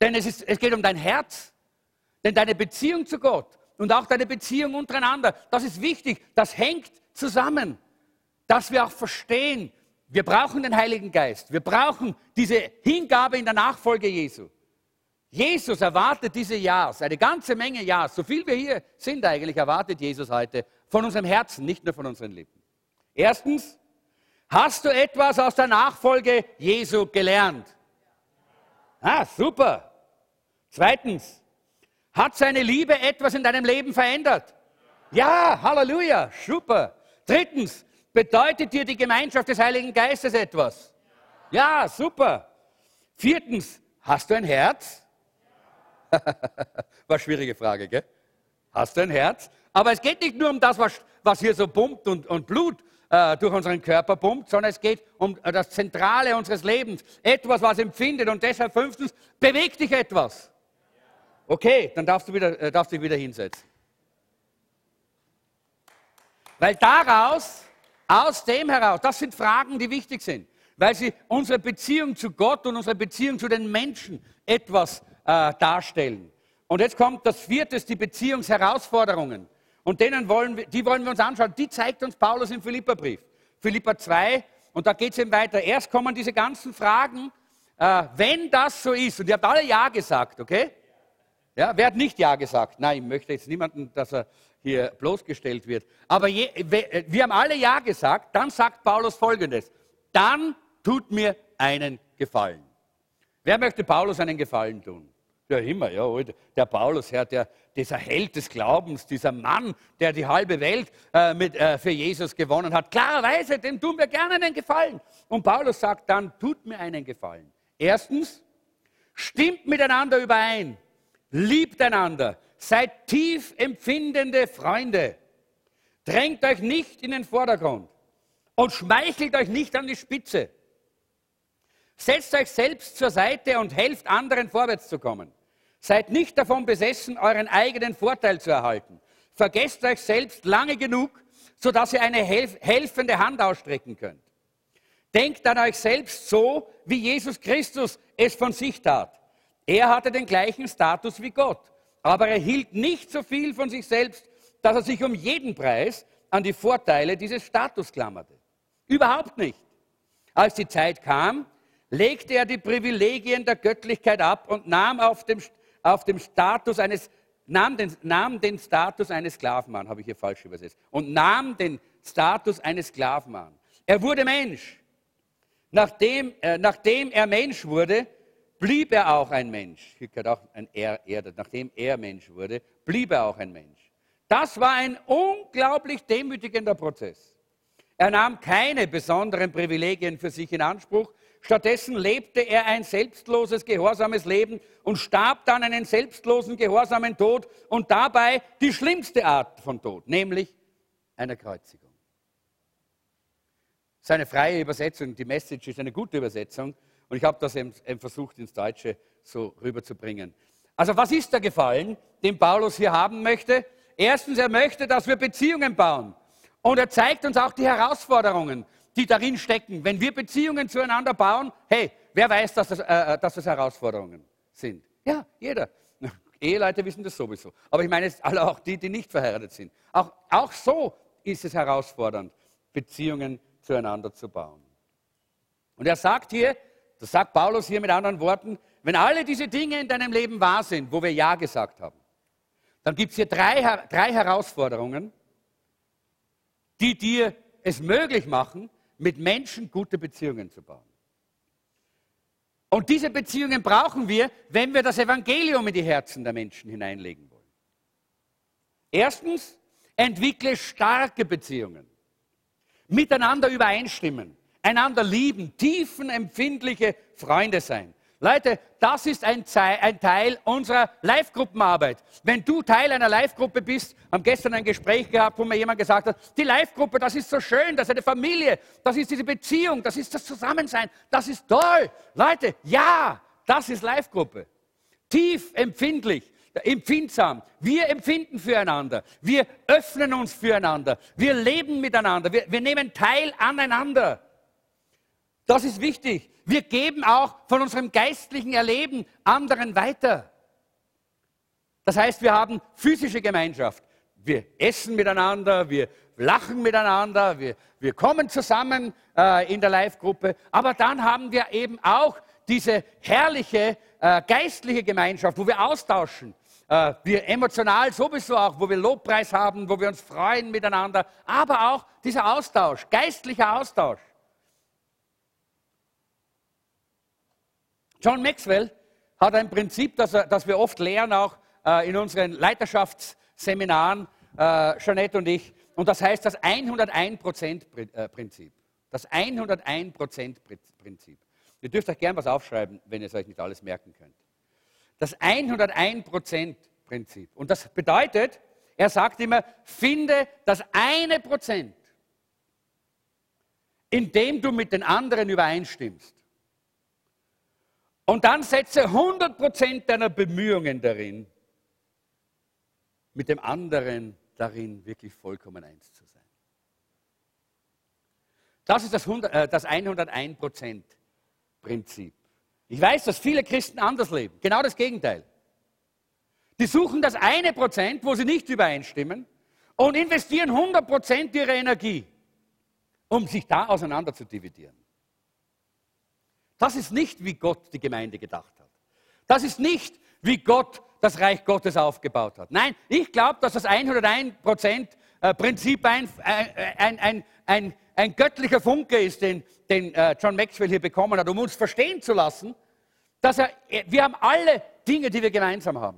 Denn es, ist, es geht um dein Herz. Denn deine Beziehung zu Gott und auch deine Beziehung untereinander, das ist wichtig. Das hängt zusammen. Dass wir auch verstehen, wir brauchen den Heiligen Geist. Wir brauchen diese Hingabe in der Nachfolge Jesu. Jesus erwartet diese Ja's, eine ganze Menge Ja's, so viel wir hier sind eigentlich, erwartet Jesus heute von unserem Herzen, nicht nur von unseren Lippen. Erstens, hast du etwas aus der Nachfolge Jesu gelernt? Ah, super. Zweitens, hat seine Liebe etwas in deinem Leben verändert? Ja, Halleluja, super. Drittens, bedeutet dir die Gemeinschaft des Heiligen Geistes etwas? Ja, super. Viertens, hast du ein Herz? [laughs] War schwierige Frage, gell? Hast du ein Herz? Aber es geht nicht nur um das, was, was hier so pumpt und, und Blut äh, durch unseren Körper pumpt, sondern es geht um das Zentrale unseres Lebens. Etwas, was empfindet. Und deshalb fünftens, bewegt dich etwas. Okay, dann darfst du, wieder, äh, darfst du dich wieder hinsetzen. Weil daraus, aus dem heraus, das sind Fragen, die wichtig sind, weil sie unsere Beziehung zu Gott und unsere Beziehung zu den Menschen etwas äh, darstellen. Und jetzt kommt das vierte, die Beziehungsherausforderungen. Und denen wollen wir, die wollen wir uns anschauen. Die zeigt uns Paulus im Philipperbrief. Philippa 2, und da geht es eben weiter. Erst kommen diese ganzen Fragen, äh, wenn das so ist, und ihr habt alle Ja gesagt, okay? Ja, wer hat nicht Ja gesagt? Nein, ich möchte jetzt niemanden, dass er hier bloßgestellt wird. Aber je, wir haben alle Ja gesagt, dann sagt Paulus Folgendes. Dann tut mir einen Gefallen. Wer möchte Paulus einen Gefallen tun? Ja, immer, ja. Der Paulus, Herr, der, dieser Held des Glaubens, dieser Mann, der die halbe Welt äh, mit, äh, für Jesus gewonnen hat. Klarerweise, dem tun wir gerne einen Gefallen. Und Paulus sagt dann, tut mir einen Gefallen. Erstens, stimmt miteinander überein, liebt einander, seid tief empfindende Freunde. Drängt euch nicht in den Vordergrund und schmeichelt euch nicht an die Spitze. Setzt euch selbst zur Seite und helft anderen vorwärts zu kommen. Seid nicht davon besessen, euren eigenen Vorteil zu erhalten. Vergesst euch selbst lange genug, sodass ihr eine helf helfende Hand ausstrecken könnt. Denkt an euch selbst so, wie Jesus Christus es von sich tat. Er hatte den gleichen Status wie Gott, aber er hielt nicht so viel von sich selbst, dass er sich um jeden Preis an die Vorteile dieses Status klammerte. Überhaupt nicht. Als die Zeit kam, legte er die Privilegien der Göttlichkeit ab und nahm auf dem, auf dem Status eines, nahm den, nahm den Status eines Sklaven an, habe ich hier falsch übersetzt, und nahm den Status eines Sklaven an. Er wurde Mensch. Nachdem, äh, nachdem er Mensch wurde, blieb er auch ein Mensch. Hier gehört auch ein er, er, nachdem er Mensch wurde, blieb er auch ein Mensch. Das war ein unglaublich demütigender Prozess. Er nahm keine besonderen Privilegien für sich in Anspruch, Stattdessen lebte er ein selbstloses, gehorsames Leben und starb dann einen selbstlosen, gehorsamen Tod und dabei die schlimmste Art von Tod, nämlich einer Kreuzigung. Seine freie Übersetzung, die Message ist eine gute Übersetzung und ich habe das eben, versucht ins Deutsche so rüberzubringen. Also was ist der Gefallen, den Paulus hier haben möchte? Erstens, er möchte, dass wir Beziehungen bauen. Und er zeigt uns auch die Herausforderungen die darin stecken. Wenn wir Beziehungen zueinander bauen, hey, wer weiß, dass das, äh, äh dass das Herausforderungen sind? Ja, jeder. [laughs] Eheleute wissen das sowieso. Aber ich meine jetzt alle auch die, die nicht verheiratet sind. Auch, auch so ist es herausfordernd, Beziehungen zueinander zu bauen. Und er sagt hier, das sagt Paulus hier mit anderen Worten, wenn alle diese Dinge in deinem Leben wahr sind, wo wir Ja gesagt haben, dann gibt es hier drei, drei Herausforderungen, die dir es möglich machen, mit Menschen gute Beziehungen zu bauen. Und diese Beziehungen brauchen wir, wenn wir das Evangelium in die Herzen der Menschen hineinlegen wollen. Erstens, entwickle starke Beziehungen. Miteinander übereinstimmen, einander lieben, tiefenempfindliche Freunde sein. Leute, das ist ein, Teil unserer Live-Gruppenarbeit. Wenn du Teil einer Live-Gruppe bist, haben gestern ein Gespräch gehabt, wo mir jemand gesagt hat, die Live-Gruppe, das ist so schön, das ist eine Familie, das ist diese Beziehung, das ist das Zusammensein, das ist toll. Leute, ja, das ist Live-Gruppe. Tief empfindlich, empfindsam. Wir empfinden füreinander. Wir öffnen uns füreinander. Wir leben miteinander. Wir, wir nehmen teil aneinander. Das ist wichtig. Wir geben auch von unserem geistlichen Erleben anderen weiter. Das heißt, wir haben physische Gemeinschaft. Wir essen miteinander, wir lachen miteinander, wir, wir kommen zusammen äh, in der Live-Gruppe. Aber dann haben wir eben auch diese herrliche äh, geistliche Gemeinschaft, wo wir austauschen. Äh, wir emotional sowieso auch, wo wir Lobpreis haben, wo wir uns freuen miteinander. Aber auch dieser Austausch, geistlicher Austausch. John Maxwell hat ein Prinzip, das, das wir oft lehren, auch äh, in unseren Leiterschaftsseminaren, äh, Jeanette und ich. Und das heißt das 101%-Prinzip. Äh, das 101%-Prinzip. Ihr dürft euch gern was aufschreiben, wenn ihr es euch nicht alles merken könnt. Das 101%-Prinzip. Und das bedeutet, er sagt immer, finde das eine Prozent, in dem du mit den anderen übereinstimmst. Und dann setze 100% deiner Bemühungen darin, mit dem anderen darin wirklich vollkommen eins zu sein. Das ist das, 100, äh, das 101%-Prinzip. Ich weiß, dass viele Christen anders leben. Genau das Gegenteil. Die suchen das eine Prozent, wo sie nicht übereinstimmen und investieren 100% ihrer Energie, um sich da auseinander zu dividieren. Das ist nicht, wie Gott die Gemeinde gedacht hat. Das ist nicht, wie Gott das Reich Gottes aufgebaut hat. Nein, ich glaube, dass das 101%-Prinzip ein, ein, ein, ein, ein göttlicher Funke ist, den, den äh, John Maxwell hier bekommen hat, um uns verstehen zu lassen, dass er, wir haben alle Dinge, die wir gemeinsam haben.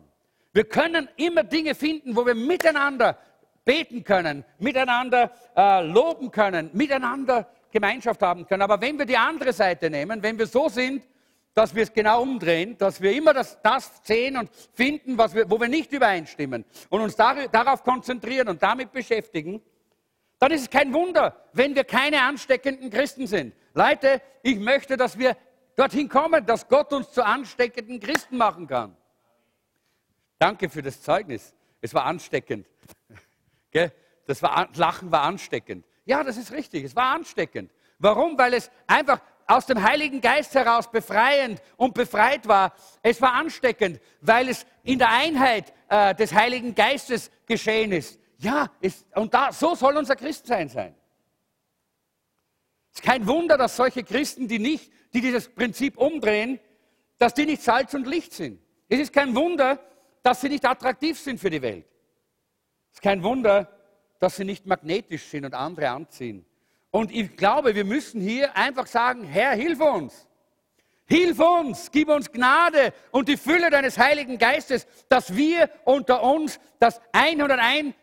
Wir können immer Dinge finden, wo wir miteinander beten können, miteinander äh, loben können, miteinander Gemeinschaft haben können. Aber wenn wir die andere Seite nehmen, wenn wir so sind, dass wir es genau umdrehen, dass wir immer das, das sehen und finden, wir, wo wir nicht übereinstimmen und uns dar, darauf konzentrieren und damit beschäftigen, dann ist es kein Wunder, wenn wir keine ansteckenden Christen sind. Leute, ich möchte, dass wir dorthin kommen, dass Gott uns zu ansteckenden Christen machen kann. Danke für das Zeugnis. Es war ansteckend. [laughs] Das Lachen war ansteckend. Ja, das ist richtig. Es war ansteckend. Warum? Weil es einfach aus dem Heiligen Geist heraus befreiend und befreit war. Es war ansteckend, weil es in der Einheit äh, des Heiligen Geistes geschehen ist. Ja, es, und da, so soll unser Christsein sein. Es ist kein Wunder, dass solche Christen, die nicht, die dieses Prinzip umdrehen, dass die nicht Salz und Licht sind. Es ist kein Wunder, dass sie nicht attraktiv sind für die Welt. Es ist kein Wunder, dass sie nicht magnetisch sind und andere anziehen. Und ich glaube, wir müssen hier einfach sagen, Herr, hilf uns. Hilf uns, gib uns Gnade und die Fülle deines Heiligen Geistes, dass wir unter uns das 101%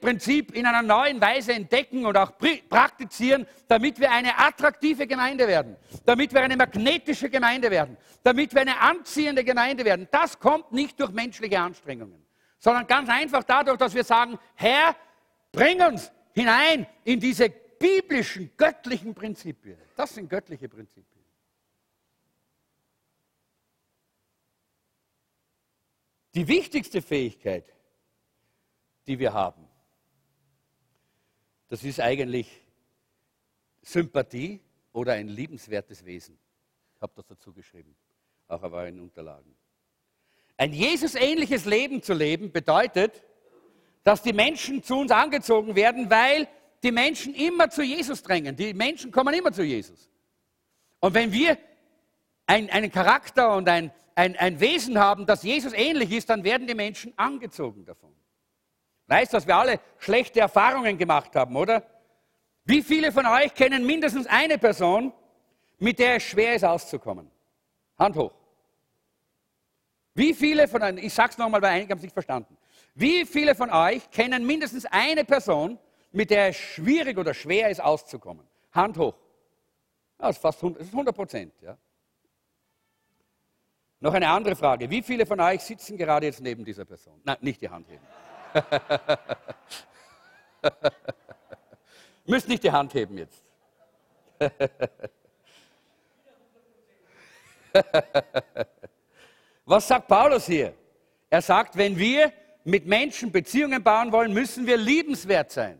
Prinzip in einer neuen Weise entdecken und auch praktizieren, damit wir eine attraktive Gemeinde werden, damit wir eine magnetische Gemeinde werden, damit wir eine anziehende Gemeinde werden. Das kommt nicht durch menschliche Anstrengungen, sondern ganz einfach dadurch, dass wir sagen, Herr, Bring uns hinein in diese biblischen, göttlichen Prinzipien. Das sind göttliche Prinzipien. Die wichtigste Fähigkeit, die wir haben, das ist eigentlich Sympathie oder ein liebenswertes Wesen. Ich habe das dazu geschrieben, auch aber in Unterlagen. Ein Jesus-ähnliches Leben zu leben bedeutet, dass die Menschen zu uns angezogen werden, weil die Menschen immer zu Jesus drängen. Die Menschen kommen immer zu Jesus. Und wenn wir ein, einen Charakter und ein, ein, ein Wesen haben, das Jesus ähnlich ist, dann werden die Menschen angezogen davon. Weißt, dass wir alle schlechte Erfahrungen gemacht haben, oder? Wie viele von euch kennen mindestens eine Person, mit der es schwer ist auszukommen? Hand hoch. Wie viele von euch, ich sag's nochmal, weil einige haben es nicht verstanden. Wie viele von euch kennen mindestens eine Person, mit der es schwierig oder schwer ist auszukommen? Hand hoch. Das ist fast 100, das ist 100 Prozent. Ja. Noch eine andere Frage. Wie viele von euch sitzen gerade jetzt neben dieser Person? Nein, nicht die Hand heben. [laughs] Müsst nicht die Hand heben jetzt. [laughs] Was sagt Paulus hier? Er sagt, wenn wir mit Menschen Beziehungen bauen wollen, müssen wir liebenswert sein.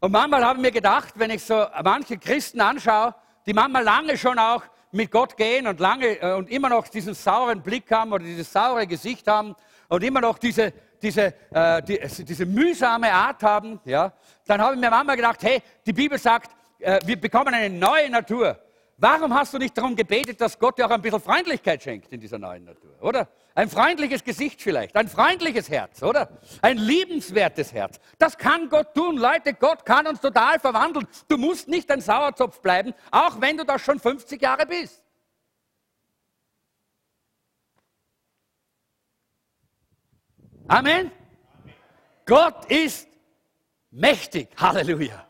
Und manchmal habe ich mir gedacht, wenn ich so manche Christen anschaue, die manchmal lange schon auch mit Gott gehen und lange äh, und immer noch diesen sauren Blick haben oder dieses saure Gesicht haben und immer noch diese, diese, äh, die, diese mühsame Art haben, ja, dann habe ich mir manchmal gedacht, hey, die Bibel sagt, äh, wir bekommen eine neue Natur. Warum hast du nicht darum gebetet, dass Gott dir auch ein bisschen Freundlichkeit schenkt in dieser neuen Natur, oder? Ein freundliches Gesicht vielleicht, ein freundliches Herz, oder? Ein liebenswertes Herz. Das kann Gott tun. Leute, Gott kann uns total verwandeln. Du musst nicht ein Sauerzopf bleiben, auch wenn du das schon 50 Jahre bist. Amen. Amen. Gott ist mächtig. Halleluja.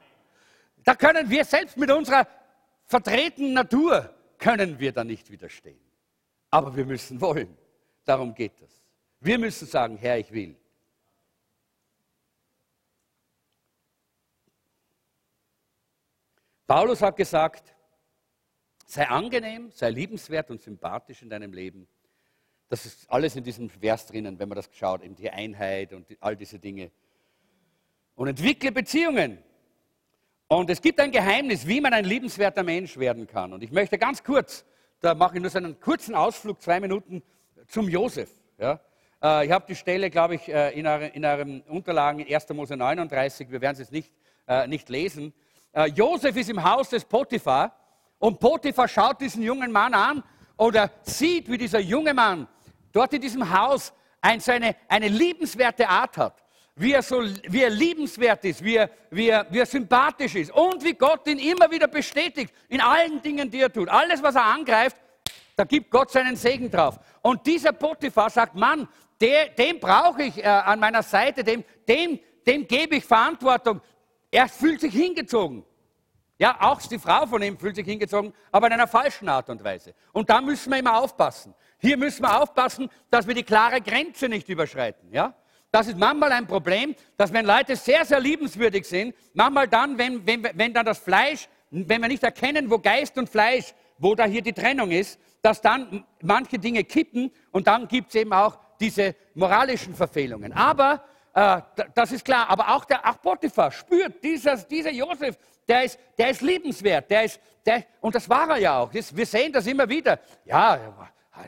Da können wir selbst mit unserer vertretenen Natur können wir da nicht widerstehen. Aber wir müssen wollen. Darum geht es. Wir müssen sagen, Herr, ich will. Paulus hat gesagt, sei angenehm, sei liebenswert und sympathisch in deinem Leben. Das ist alles in diesem Vers drinnen, wenn man das schaut, eben die Einheit und all diese Dinge. Und entwickle Beziehungen. Und es gibt ein Geheimnis, wie man ein liebenswerter Mensch werden kann. Und ich möchte ganz kurz, da mache ich nur so einen kurzen Ausflug, zwei Minuten, zum Josef. Ja? Äh, ich habe die Stelle, glaube ich, äh, in, eure, in euren Unterlagen in 1. Mose 39, wir werden es jetzt nicht, äh, nicht lesen. Josef ist im Haus des Potiphar und Potiphar schaut diesen jungen Mann an oder sieht, wie dieser junge Mann dort in diesem Haus ein, so eine, eine liebenswerte Art hat wie er, so, wie er liebenswert ist, wie er, wie, er, wie er sympathisch ist und wie Gott ihn immer wieder bestätigt in allen Dingen, die er tut. Alles, was er angreift, da gibt Gott seinen Segen drauf. Und dieser Potiphar sagt, Mann, der, den brauche ich äh, an meiner Seite, dem, dem, dem gebe ich Verantwortung. Er fühlt sich hingezogen. Ja, auch die Frau von ihm fühlt sich hingezogen, aber in einer falschen Art und Weise. Und da müssen wir immer aufpassen. Hier müssen wir aufpassen, dass wir die klare Grenze nicht überschreiten. Ja? Das ist manchmal ein Problem, dass wenn Leute sehr, sehr liebenswürdig sind, manchmal dann, wenn, wenn, wenn dann das Fleisch, wenn wir nicht erkennen, wo Geist und Fleisch, wo da hier die Trennung ist, dass dann manche Dinge kippen und dann gibt es eben auch diese moralischen Verfehlungen. Aber äh, das ist klar. Aber auch der auch Potiphar spürt, dieser, dieser Josef, der ist, der ist liebenswert. Der ist, der, und das war er ja auch. Das, wir sehen das immer wieder. Ja,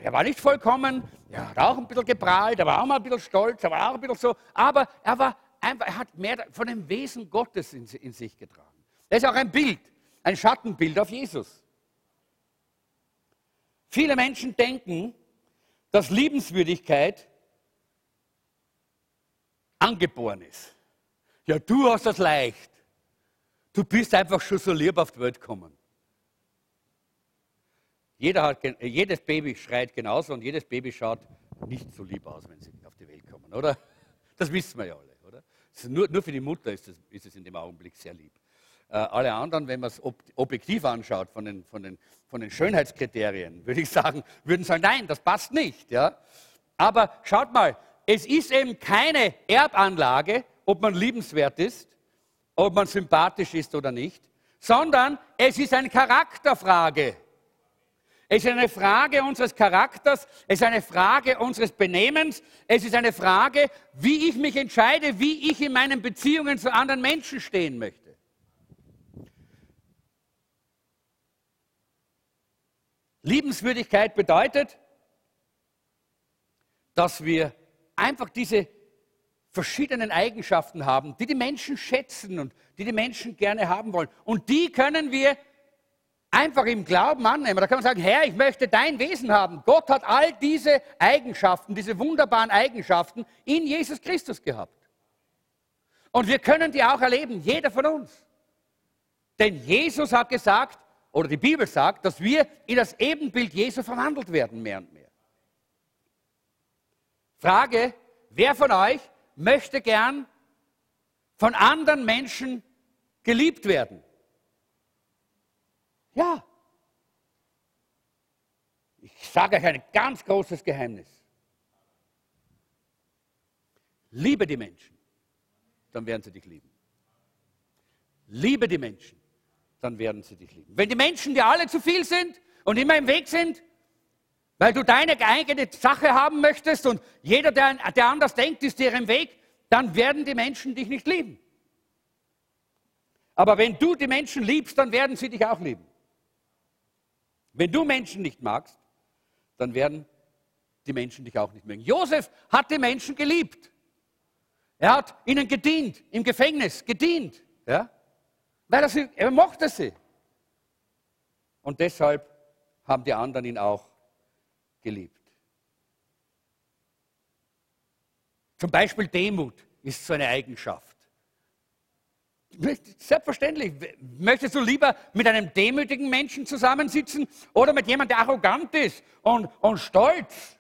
er war nicht vollkommen, er hat auch ein bisschen geprahlt, er war auch mal ein bisschen stolz, er war auch ein bisschen so, aber er, war einfach, er hat mehr von dem Wesen Gottes in, in sich getragen. Er ist auch ein Bild, ein Schattenbild auf Jesus. Viele Menschen denken, dass Liebenswürdigkeit angeboren ist. Ja, du hast das leicht. Du bist einfach schon so lieb auf die Welt gekommen. Jeder hat, jedes Baby schreit genauso und jedes Baby schaut nicht so lieb aus, wenn sie auf die Welt kommen, oder? Das wissen wir ja alle, oder? Nur, nur, für die Mutter ist es, ist es in dem Augenblick sehr lieb. Äh, alle anderen, wenn man es ob, objektiv anschaut, von den, von, den, von den Schönheitskriterien, [laughs] würde ich sagen, würden sagen, nein, das passt nicht. Ja? Aber schaut mal, es ist eben keine Erbanlage, ob man liebenswert ist, ob man sympathisch ist oder nicht, sondern es ist eine Charakterfrage. Es ist eine Frage unseres Charakters, es ist eine Frage unseres Benehmens, es ist eine Frage, wie ich mich entscheide, wie ich in meinen Beziehungen zu anderen Menschen stehen möchte. Liebenswürdigkeit bedeutet, dass wir einfach diese verschiedenen Eigenschaften haben, die die Menschen schätzen und die die Menschen gerne haben wollen. Und die können wir einfach im Glauben annehmen. Da kann man sagen, Herr, ich möchte dein Wesen haben. Gott hat all diese Eigenschaften, diese wunderbaren Eigenschaften in Jesus Christus gehabt. Und wir können die auch erleben, jeder von uns. Denn Jesus hat gesagt, oder die Bibel sagt, dass wir in das Ebenbild Jesu verwandelt werden, mehr und mehr. Frage, wer von euch möchte gern von anderen Menschen geliebt werden? Ja. Ich sage euch ein ganz großes Geheimnis. Liebe die Menschen, dann werden sie dich lieben. Liebe die Menschen, dann werden sie dich lieben. Wenn die Menschen dir alle zu viel sind und immer im Weg sind, weil du deine eigene Sache haben möchtest und jeder, der, der anders denkt, ist dir im Weg, dann werden die Menschen dich nicht lieben. Aber wenn du die Menschen liebst, dann werden sie dich auch lieben. Wenn du Menschen nicht magst, dann werden die Menschen dich auch nicht mögen. Josef hat die Menschen geliebt. Er hat ihnen gedient, im Gefängnis gedient, ja? weil er, sie, er mochte sie. Und deshalb haben die anderen ihn auch geliebt. Zum Beispiel Demut ist so eine Eigenschaft. Selbstverständlich. Möchtest du lieber mit einem demütigen Menschen zusammensitzen oder mit jemandem, der arrogant ist und, und stolz?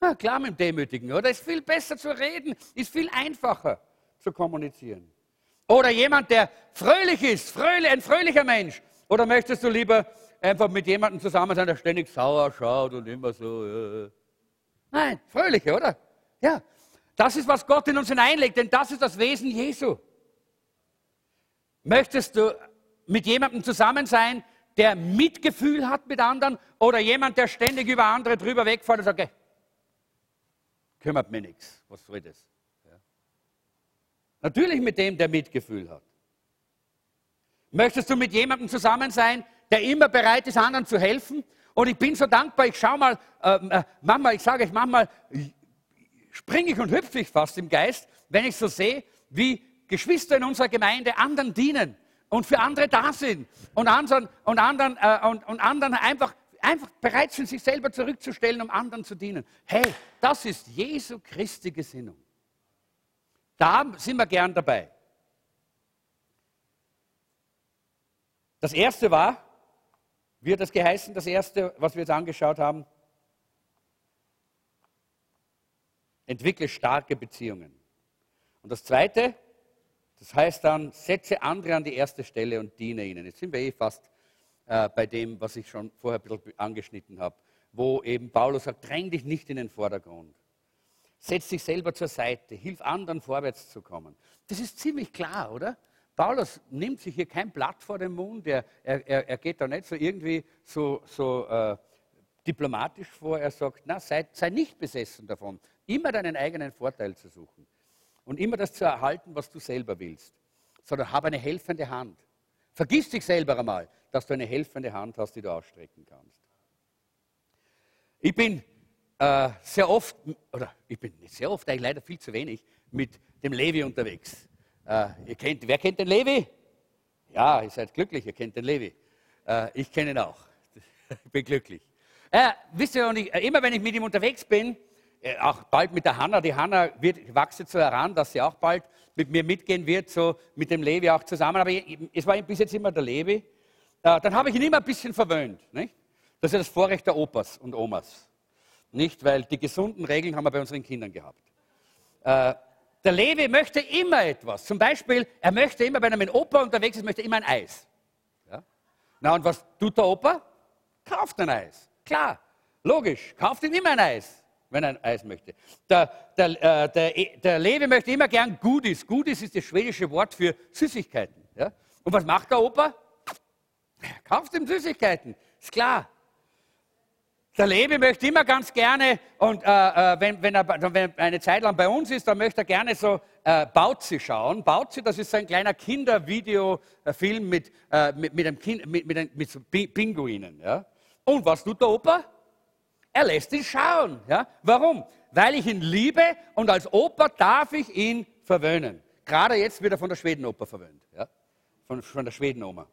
Na klar, mit dem Demütigen, oder? Ist viel besser zu reden, ist viel einfacher zu kommunizieren. Oder jemand, der fröhlich ist, fröhlich, ein fröhlicher Mensch. Oder möchtest du lieber einfach mit jemandem zusammen sein, der ständig sauer schaut und immer so. Äh. Nein, fröhliche, oder? Ja, das ist, was Gott in uns hineinlegt, denn das ist das Wesen Jesu. Möchtest du mit jemandem zusammen sein, der Mitgefühl hat mit anderen oder jemand, der ständig über andere drüber wegfährt und sagt, okay, kümmert mich nichts, was soll das? Ja. Natürlich mit dem, der Mitgefühl hat. Möchtest du mit jemandem zusammen sein, der immer bereit ist, anderen zu helfen? Und ich bin so dankbar, ich schaue mal, ähm, äh, manchmal, ich sage euch, manchmal springe ich und hüpfe ich fast im Geist, wenn ich so sehe, wie Geschwister in unserer Gemeinde anderen dienen und für andere da sind und anderen, und anderen, äh, und, und anderen einfach, einfach bereit sind, sich selber zurückzustellen, um anderen zu dienen. Hey, das ist Jesu Christi Gesinnung. Da sind wir gern dabei. Das erste war, wie hat das geheißen, das erste, was wir jetzt angeschaut haben? Entwickle starke Beziehungen. Und das zweite, das heißt dann, setze andere an die erste Stelle und diene ihnen. Jetzt sind wir eh fast äh, bei dem, was ich schon vorher ein bisschen angeschnitten habe, wo eben Paulus sagt, dräng dich nicht in den Vordergrund. Setz dich selber zur Seite, hilf anderen vorwärts zu kommen. Das ist ziemlich klar, oder? Paulus nimmt sich hier kein Blatt vor den Mund, er, er, er geht da nicht so irgendwie so, so äh, diplomatisch vor, er sagt, na, sei, sei nicht besessen davon, immer deinen eigenen Vorteil zu suchen und immer das zu erhalten, was du selber willst, sondern hab eine helfende Hand. Vergiss dich selber einmal, dass du eine helfende Hand hast, die du ausstrecken kannst. Ich bin äh, sehr oft, oder ich bin nicht sehr oft, eigentlich leider viel zu wenig, mit dem Levi unterwegs. Äh, ihr kennt, wer kennt den Levi? Ja, ihr seid glücklich, ihr kennt den Levi. Äh, ich kenne ihn auch. [laughs] ich bin glücklich. Äh, wisst ihr, ich, immer wenn ich mit ihm unterwegs bin, äh, auch bald mit der Hanna. Die Hanna wird, wachse so heran, dass sie auch bald mit mir mitgehen wird, so mit dem Levi auch zusammen. Aber es war bis jetzt immer der Levi. Äh, dann habe ich ihn immer ein bisschen verwöhnt. Nicht? Das ist das Vorrecht der Opas und Omas. Nicht, weil die gesunden Regeln haben wir bei unseren Kindern gehabt. Äh, der Levi möchte immer etwas. Zum Beispiel, er möchte immer, wenn er mit Opa unterwegs ist, möchte immer ein Eis. Ja? Na und was tut der Opa? Kauft ein Eis. Klar, logisch, kauft ihm immer ein Eis wenn er ein Eis möchte. Der, der, äh, der, der Levi möchte immer gern Goodies. Goodies ist das schwedische Wort für Süßigkeiten. Ja? Und was macht der Opa? Kauft ihm Süßigkeiten, ist klar. Der Levi möchte immer ganz gerne, und äh, äh wenn, wenn, er wenn eine Zeit lang bei uns ist, dann möchte er gerne so äh, Bauzi schauen. Bauzi, das ist so ein kleiner Kindervideofilm mit, äh, mit, mit, kind, mit, mit, mit so Pinguinen. Ja? Und was tut der Opa? Er lässt ihn schauen. Ja? Warum? Weil ich ihn liebe und als Opa darf ich ihn verwöhnen. Gerade jetzt wird er von der Schwedenoper verwöhnt. Ja? Von, von der Schwedenoma.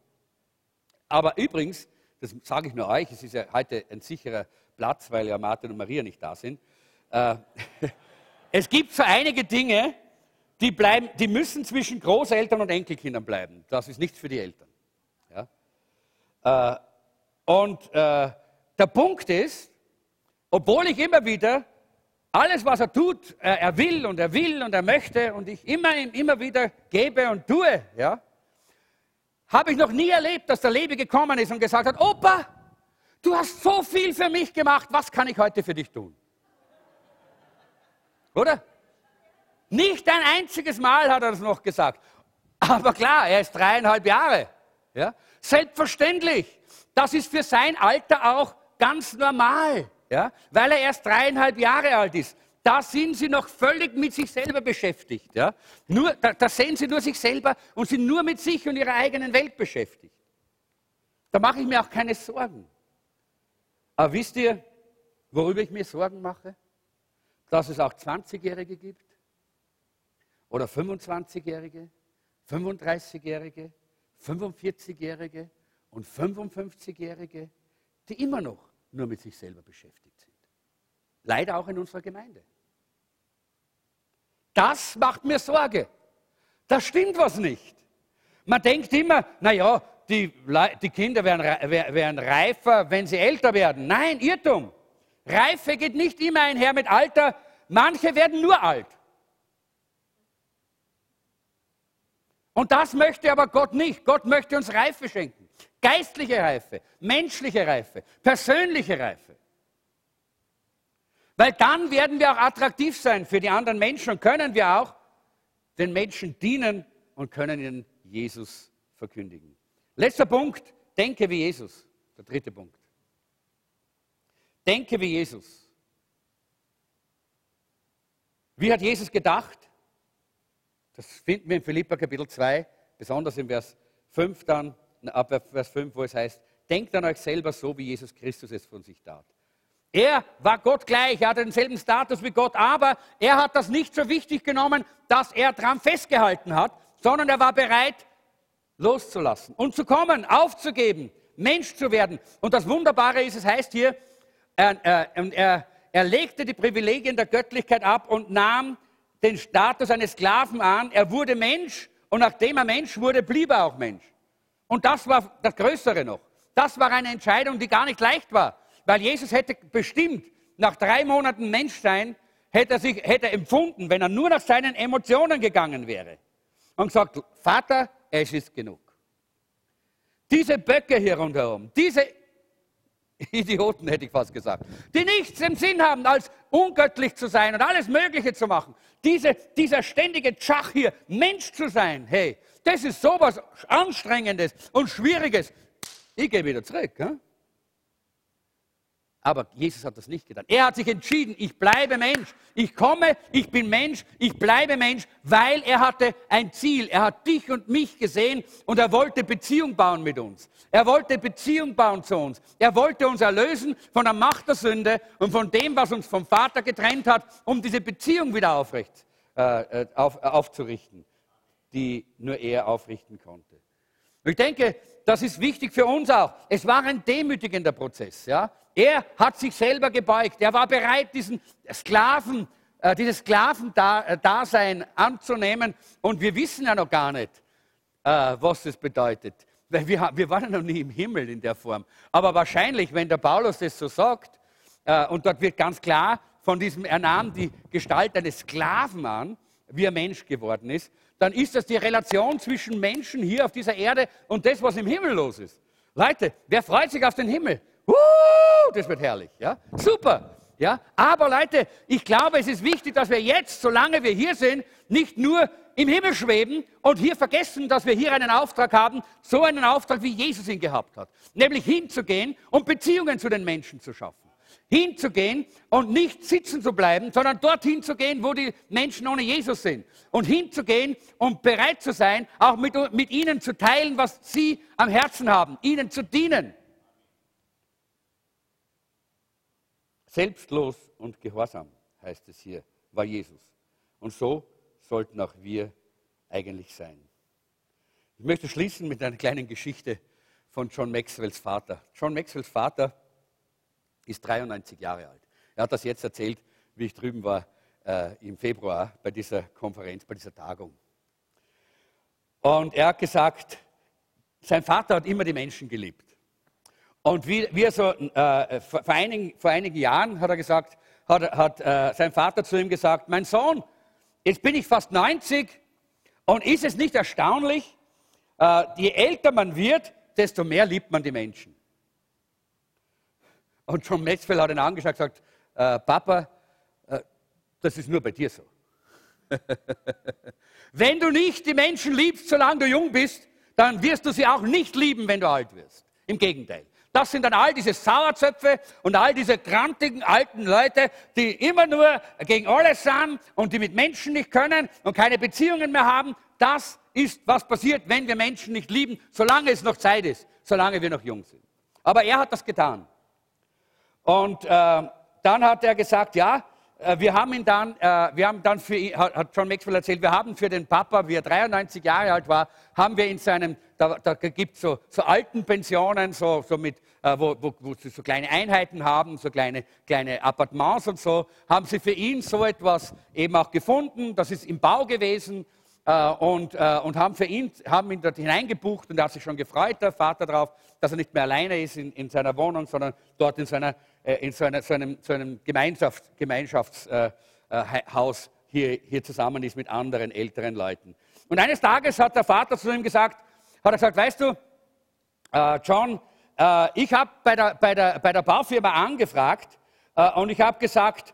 Aber übrigens, das sage ich nur euch, es ist ja heute ein sicherer Platz, weil ja Martin und Maria nicht da sind. Äh, [laughs] es gibt so einige Dinge, die, bleiben, die müssen zwischen Großeltern und Enkelkindern bleiben. Das ist nichts für die Eltern. Ja? Äh, und äh, der Punkt ist, obwohl ich immer wieder alles, was er tut, er will und er will und er möchte und ich immer, immer wieder gebe und tue, ja, habe ich noch nie erlebt, dass der Lebe gekommen ist und gesagt hat, Opa, du hast so viel für mich gemacht, was kann ich heute für dich tun? Oder? Nicht ein einziges Mal hat er das noch gesagt. Aber klar, er ist dreieinhalb Jahre. Ja? Selbstverständlich. Das ist für sein Alter auch ganz normal, ja? weil er erst dreieinhalb Jahre alt ist. Da sind sie noch völlig mit sich selber beschäftigt. Ja? Nur, da, da sehen sie nur sich selber und sind nur mit sich und ihrer eigenen Welt beschäftigt. Da mache ich mir auch keine Sorgen. Aber wisst ihr, worüber ich mir Sorgen mache? Dass es auch 20-Jährige gibt oder 25-Jährige, 35-Jährige, 45-Jährige und 55-Jährige, die immer noch nur mit sich selber beschäftigt sind. Leider auch in unserer Gemeinde. Das macht mir Sorge. Da stimmt was nicht. Man denkt immer, naja, die, die Kinder werden, werden reifer, wenn sie älter werden. Nein, Irrtum. Reife geht nicht immer einher mit Alter. Manche werden nur alt. Und das möchte aber Gott nicht. Gott möchte uns Reife schenken. Geistliche Reife, menschliche Reife, persönliche Reife. Weil dann werden wir auch attraktiv sein für die anderen Menschen und können wir auch den Menschen dienen und können ihnen Jesus verkündigen. Letzter Punkt, denke wie Jesus. Der dritte Punkt. Denke wie Jesus. Wie hat Jesus gedacht? Das finden wir in Philippa Kapitel 2, besonders im Vers 5 dann, ab Vers 5, wo es heißt, denkt an euch selber so, wie Jesus Christus es von sich tat. Er war Gott gleich, er hatte denselben Status wie Gott, aber er hat das nicht so wichtig genommen, dass er daran festgehalten hat, sondern er war bereit, loszulassen und zu kommen, aufzugeben, Mensch zu werden. Und das Wunderbare ist, es heißt hier, er, er, er, er legte die Privilegien der Göttlichkeit ab und nahm den Status eines Sklaven an. Er wurde Mensch und nachdem er Mensch wurde, blieb er auch Mensch. Und das war das Größere noch. Das war eine Entscheidung, die gar nicht leicht war. Weil Jesus hätte bestimmt, nach drei Monaten Menschsein, hätte er, sich, hätte er empfunden, wenn er nur nach seinen Emotionen gegangen wäre und gesagt, Vater, es ist genug. Diese Böcke hier rundherum, diese Idioten hätte ich fast gesagt, die nichts im Sinn haben, als ungöttlich zu sein und alles Mögliche zu machen. Diese, dieser ständige Tschach hier, Mensch zu sein, hey, das ist sowas Anstrengendes und Schwieriges. Ich gehe wieder zurück. Hm? Aber Jesus hat das nicht getan. Er hat sich entschieden, ich bleibe Mensch. Ich komme, ich bin Mensch, ich bleibe Mensch, weil er hatte ein Ziel. Er hat dich und mich gesehen und er wollte Beziehung bauen mit uns. Er wollte Beziehung bauen zu uns. Er wollte uns erlösen von der Macht der Sünde und von dem, was uns vom Vater getrennt hat, um diese Beziehung wieder aufrecht, äh, äh auf, äh, aufzurichten, die nur er aufrichten konnte. Ich denke, das ist wichtig für uns auch. Es war ein demütigender Prozess. Ja? Er hat sich selber gebeugt. Er war bereit, diesen Sklaven, äh, dieses Sklavendasein anzunehmen. Und wir wissen ja noch gar nicht, äh, was das bedeutet. Weil wir, wir waren ja noch nie im Himmel in der Form. Aber wahrscheinlich, wenn der Paulus das so sagt, äh, und dort wird ganz klar von diesem, er nahm die Gestalt eines Sklaven an, wie er Mensch geworden ist, dann ist das die Relation zwischen Menschen hier auf dieser Erde und das, was im Himmel los ist. Leute, wer freut sich auf den Himmel? Uh, das wird herrlich, ja? Super. Ja? Aber Leute, ich glaube, es ist wichtig, dass wir jetzt, solange wir hier sind, nicht nur im Himmel schweben und hier vergessen, dass wir hier einen Auftrag haben, so einen Auftrag, wie Jesus ihn gehabt hat. Nämlich hinzugehen und Beziehungen zu den Menschen zu schaffen. Hinzugehen und nicht sitzen zu bleiben, sondern dorthin zu gehen, wo die Menschen ohne Jesus sind. Und hinzugehen und bereit zu sein, auch mit, mit ihnen zu teilen, was sie am Herzen haben, ihnen zu dienen. Selbstlos und gehorsam, heißt es hier, war Jesus. Und so sollten auch wir eigentlich sein. Ich möchte schließen mit einer kleinen Geschichte von John Maxwells Vater. John Maxwells Vater ist 93 Jahre alt. Er hat das jetzt erzählt, wie ich drüben war äh, im Februar bei dieser Konferenz, bei dieser Tagung. Und er hat gesagt, sein Vater hat immer die Menschen geliebt. Und wie, wie er so, äh, vor, einigen, vor, einigen, Jahren hat er gesagt, hat, hat äh, sein Vater zu ihm gesagt, mein Sohn, jetzt bin ich fast 90 und ist es nicht erstaunlich, äh, je älter man wird, desto mehr liebt man die Menschen. Und John Maxwell hat ihn angeschaut und gesagt, äh, Papa, äh, das ist nur bei dir so. [laughs] wenn du nicht die Menschen liebst, solange du jung bist, dann wirst du sie auch nicht lieben, wenn du alt wirst. Im Gegenteil. Das sind dann all diese Sauerzöpfe und all diese krantigen alten Leute, die immer nur gegen alles sind und die mit Menschen nicht können und keine Beziehungen mehr haben. Das ist, was passiert, wenn wir Menschen nicht lieben, solange es noch Zeit ist, solange wir noch jung sind. Aber er hat das getan. Und äh, dann hat er gesagt, ja, äh, wir haben ihn dann, äh, wir haben dann für ihn, hat John Maxwell erzählt, wir haben für den Papa, wie er 93 Jahre alt war, haben wir in seinem, da, da gibt es so, so Altenpensionen, so, so mit, äh, wo, wo, wo, sie so kleine Einheiten haben, so kleine, kleine Appartements und so, haben sie für ihn so etwas eben auch gefunden. Das ist im Bau gewesen äh, und, äh, und haben, für ihn, haben ihn dort hineingebucht und er hat sich schon gefreut, der Vater, darauf, dass er nicht mehr alleine ist in, in seiner Wohnung, sondern dort in, seiner, äh, in so, einer, so, einem, so einem Gemeinschafts, Gemeinschaftshaus hier, hier zusammen ist mit anderen älteren Leuten. Und eines Tages hat der Vater zu ihm gesagt, hat er gesagt, weißt du, John, ich habe bei der, bei, der, bei der Baufirma angefragt und ich habe gesagt,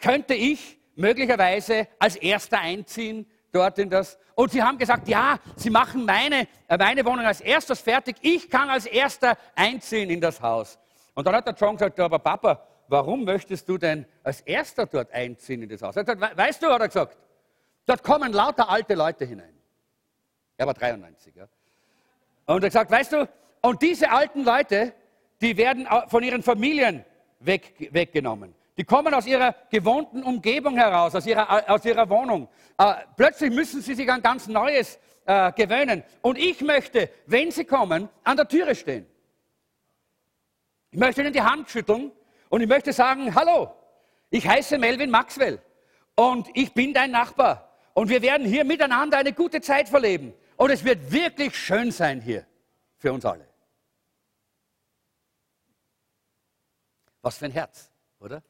könnte ich möglicherweise als Erster einziehen dort in das. Und sie haben gesagt, ja, sie machen meine, äh, meine Wohnung als erstes fertig. Ich kann als Erster einziehen in das Haus. Und dann hat der John gesagt, aber Papa, warum möchtest du denn als Erster dort einziehen in das Haus? Er hat gesagt, weißt du, hat er gesagt, dort kommen lauter alte Leute hinein. Er war 93, ja. Und er hat gesagt, weißt du, und diese alten Leute, die werden von ihren Familien weg, weggenommen. Die kommen aus ihrer gewohnten Umgebung heraus, aus ihrer, aus ihrer Wohnung. Äh, plötzlich müssen sie sich an ganz Neues äh, gewöhnen. Und ich möchte, wenn sie kommen, an der Türe stehen. Ich möchte ihnen die Hand schütteln und ich möchte sagen, hallo, ich heiße Melvin Maxwell und ich bin dein Nachbar. Und wir werden hier miteinander eine gute Zeit verleben. Und es wird wirklich schön sein hier für uns alle. Was für ein Herz, oder?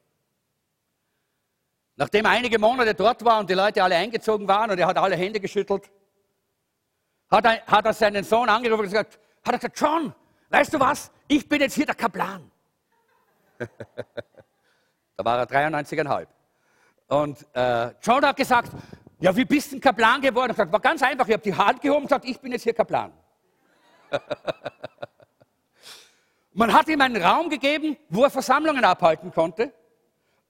Nachdem er einige Monate dort war und die Leute alle eingezogen waren und er hat alle Hände geschüttelt, hat er, hat er seinen Sohn angerufen und gesagt, hat er gesagt, John, weißt du was, ich bin jetzt hier der Kaplan. [laughs] da war er 93,5. Und äh, John hat gesagt, ja, wie bist du ein Kaplan geworden? Er gesagt, war ganz einfach, ich habe die Hand gehoben und gesagt, ich bin jetzt hier Kaplan. [laughs] Man hat ihm einen Raum gegeben, wo er Versammlungen abhalten konnte.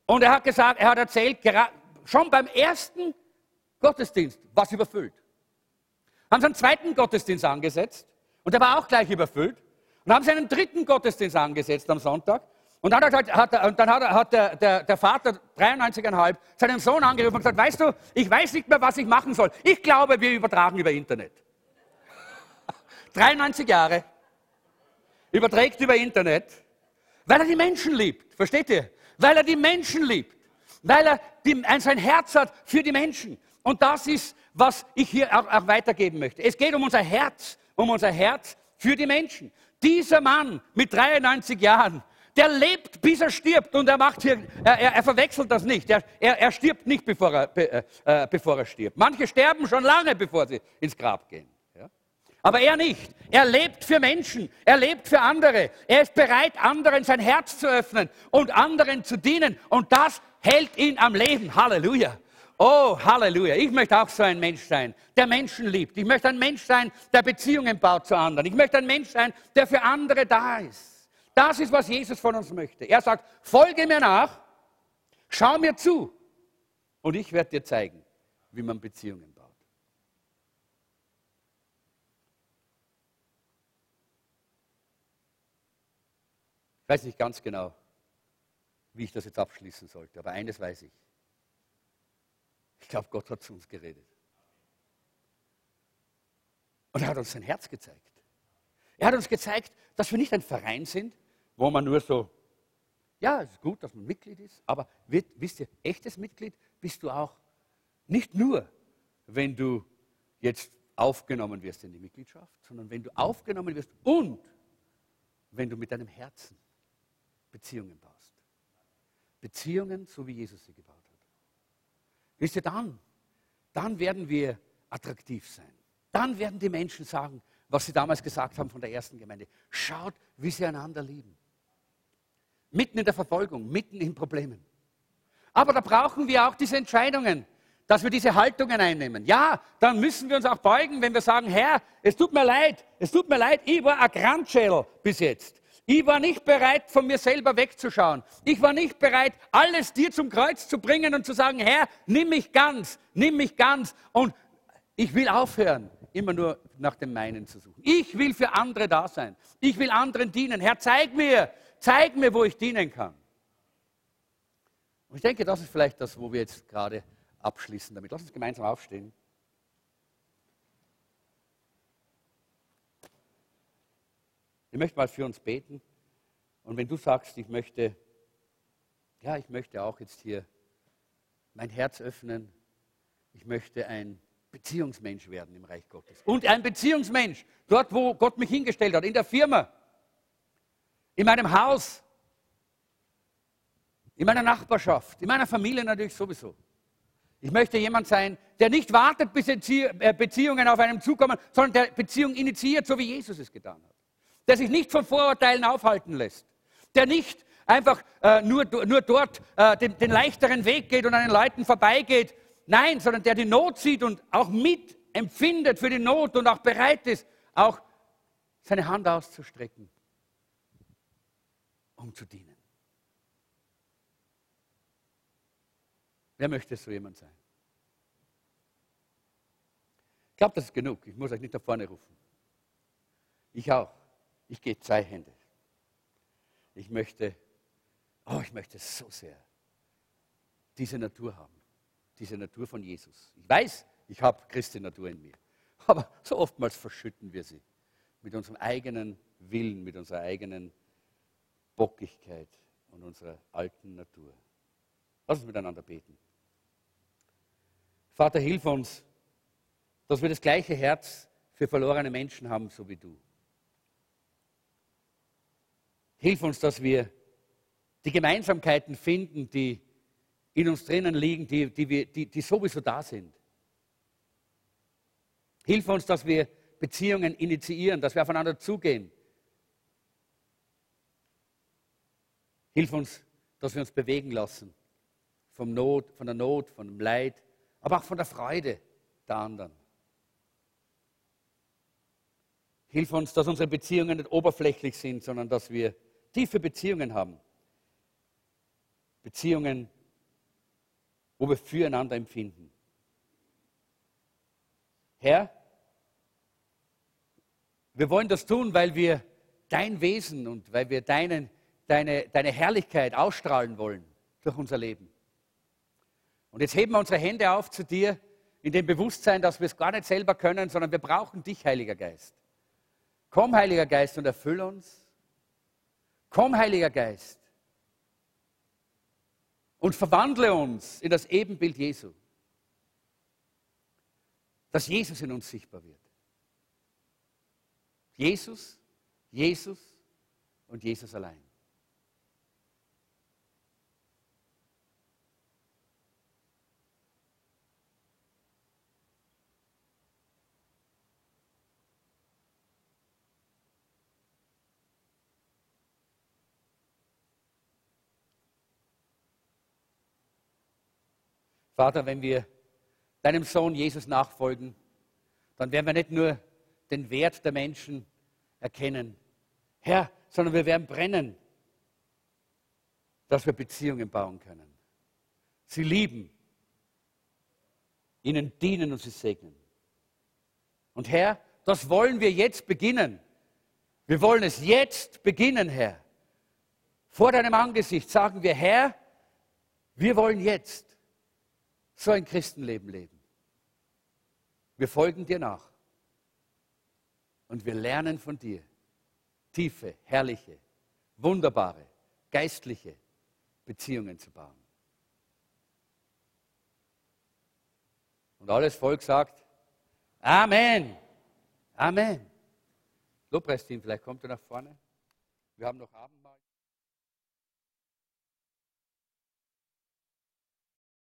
Und er hat gesagt, er hat erzählt, schon beim ersten Gottesdienst war es überfüllt. Haben sie einen zweiten Gottesdienst angesetzt und der war auch gleich überfüllt. Und haben sie einen dritten Gottesdienst angesetzt am Sonntag. Und dann hat, hat, und dann hat, hat der, der, der, Vater, 93,5, seinen Sohn angerufen und gesagt, weißt du, ich weiß nicht mehr, was ich machen soll. Ich glaube, wir übertragen über Internet. [laughs] 93 Jahre, überträgt über Internet, weil er die Menschen liebt. Versteht ihr? weil er die Menschen liebt, weil er die, sein Herz hat für die Menschen. Und das ist, was ich hier auch, auch weitergeben möchte. Es geht um unser Herz, um unser Herz für die Menschen. Dieser Mann mit 93 Jahren, der lebt, bis er stirbt und er macht hier, er, er, er verwechselt das nicht. Er, er stirbt nicht, bevor er, äh, äh, bevor er stirbt. Manche sterben schon lange, bevor sie ins Grab gehen. Aber er nicht. Er lebt für Menschen. Er lebt für andere. Er ist bereit, anderen sein Herz zu öffnen und anderen zu dienen. Und das hält ihn am Leben. Halleluja. Oh, Halleluja. Ich möchte auch so ein Mensch sein, der Menschen liebt. Ich möchte ein Mensch sein, der Beziehungen baut zu anderen. Ich möchte ein Mensch sein, der für andere da ist. Das ist, was Jesus von uns möchte. Er sagt, folge mir nach, schau mir zu und ich werde dir zeigen, wie man Beziehungen weiß nicht ganz genau, wie ich das jetzt abschließen sollte, aber eines weiß ich. Ich glaube, Gott hat zu uns geredet. Und er hat uns sein Herz gezeigt. Er hat uns gezeigt, dass wir nicht ein Verein sind, wo man nur so, ja, es ist gut, dass man Mitglied ist, aber wisst ihr, echtes Mitglied bist du auch nicht nur, wenn du jetzt aufgenommen wirst in die Mitgliedschaft, sondern wenn du aufgenommen wirst und wenn du mit deinem Herzen Beziehungen baust. Beziehungen, so wie Jesus sie gebaut hat. Wisst ihr, dann, dann werden wir attraktiv sein. Dann werden die Menschen sagen, was sie damals gesagt haben von der ersten Gemeinde. Schaut, wie sie einander lieben. mitten in der Verfolgung, mitten in Problemen. Aber da brauchen wir auch diese Entscheidungen, dass wir diese Haltungen einnehmen. Ja, dann müssen wir uns auch beugen, wenn wir sagen, Herr, es tut mir leid, es tut mir leid, ich war ein Grandschädel bis jetzt. Ich war nicht bereit, von mir selber wegzuschauen. Ich war nicht bereit, alles dir zum Kreuz zu bringen und zu sagen, Herr, nimm mich ganz, nimm mich ganz. Und ich will aufhören, immer nur nach dem meinen zu suchen. Ich will für andere da sein. Ich will anderen dienen. Herr, zeig mir, zeig mir, wo ich dienen kann. Und ich denke, das ist vielleicht das, wo wir jetzt gerade abschließen damit. Lass uns gemeinsam aufstehen. Ich möchte mal für uns beten. Und wenn du sagst, ich möchte, ja, ich möchte auch jetzt hier mein Herz öffnen, ich möchte ein Beziehungsmensch werden im Reich Gottes. Und ein Beziehungsmensch, dort, wo Gott mich hingestellt hat, in der Firma, in meinem Haus, in meiner Nachbarschaft, in meiner Familie natürlich sowieso. Ich möchte jemand sein, der nicht wartet, bis äh, Beziehungen auf einem zukommen, sondern der Beziehung initiiert, so wie Jesus es getan hat. Der sich nicht von Vorurteilen aufhalten lässt. Der nicht einfach äh, nur, nur dort äh, den, den leichteren Weg geht und an den Leuten vorbeigeht. Nein, sondern der die Not sieht und auch mit empfindet für die Not und auch bereit ist, auch seine Hand auszustrecken, um zu dienen. Wer möchte so jemand sein? Ich glaube, das ist genug. Ich muss euch nicht nach vorne rufen. Ich auch. Ich gehe zwei Hände. Ich möchte, oh, ich möchte so sehr diese Natur haben. Diese Natur von Jesus. Ich weiß, ich habe Christi Natur in mir. Aber so oftmals verschütten wir sie mit unserem eigenen Willen, mit unserer eigenen Bockigkeit und unserer alten Natur. Lass uns miteinander beten. Vater, hilf uns, dass wir das gleiche Herz für verlorene Menschen haben, so wie du. Hilf uns, dass wir die Gemeinsamkeiten finden, die in uns drinnen liegen, die, die, wir, die, die sowieso da sind. Hilf uns, dass wir Beziehungen initiieren, dass wir aufeinander zugehen. Hilf uns, dass wir uns bewegen lassen vom Not, von der Not, von dem Leid, aber auch von der Freude der anderen. Hilf uns, dass unsere Beziehungen nicht oberflächlich sind, sondern dass wir tiefe Beziehungen haben. Beziehungen, wo wir füreinander empfinden. Herr, wir wollen das tun, weil wir dein Wesen und weil wir deinen, deine, deine Herrlichkeit ausstrahlen wollen durch unser Leben. Und jetzt heben wir unsere Hände auf zu dir in dem Bewusstsein, dass wir es gar nicht selber können, sondern wir brauchen dich, Heiliger Geist. Komm, Heiliger Geist, und erfüll uns. Komm, Heiliger Geist, und verwandle uns in das Ebenbild Jesu. Dass Jesus in uns sichtbar wird. Jesus, Jesus und Jesus allein. Vater, wenn wir deinem Sohn Jesus nachfolgen, dann werden wir nicht nur den Wert der Menschen erkennen, Herr, sondern wir werden brennen, dass wir Beziehungen bauen können. Sie lieben, ihnen dienen und sie segnen. Und Herr, das wollen wir jetzt beginnen. Wir wollen es jetzt beginnen, Herr. Vor deinem Angesicht sagen wir, Herr, wir wollen jetzt so ein Christenleben leben. Wir folgen dir nach und wir lernen von dir tiefe, herrliche, wunderbare, geistliche Beziehungen zu bauen. Und alles Volk sagt, Amen. Amen. Lobpreisteam, vielleicht kommt er nach vorne. Wir haben noch Abendmahl.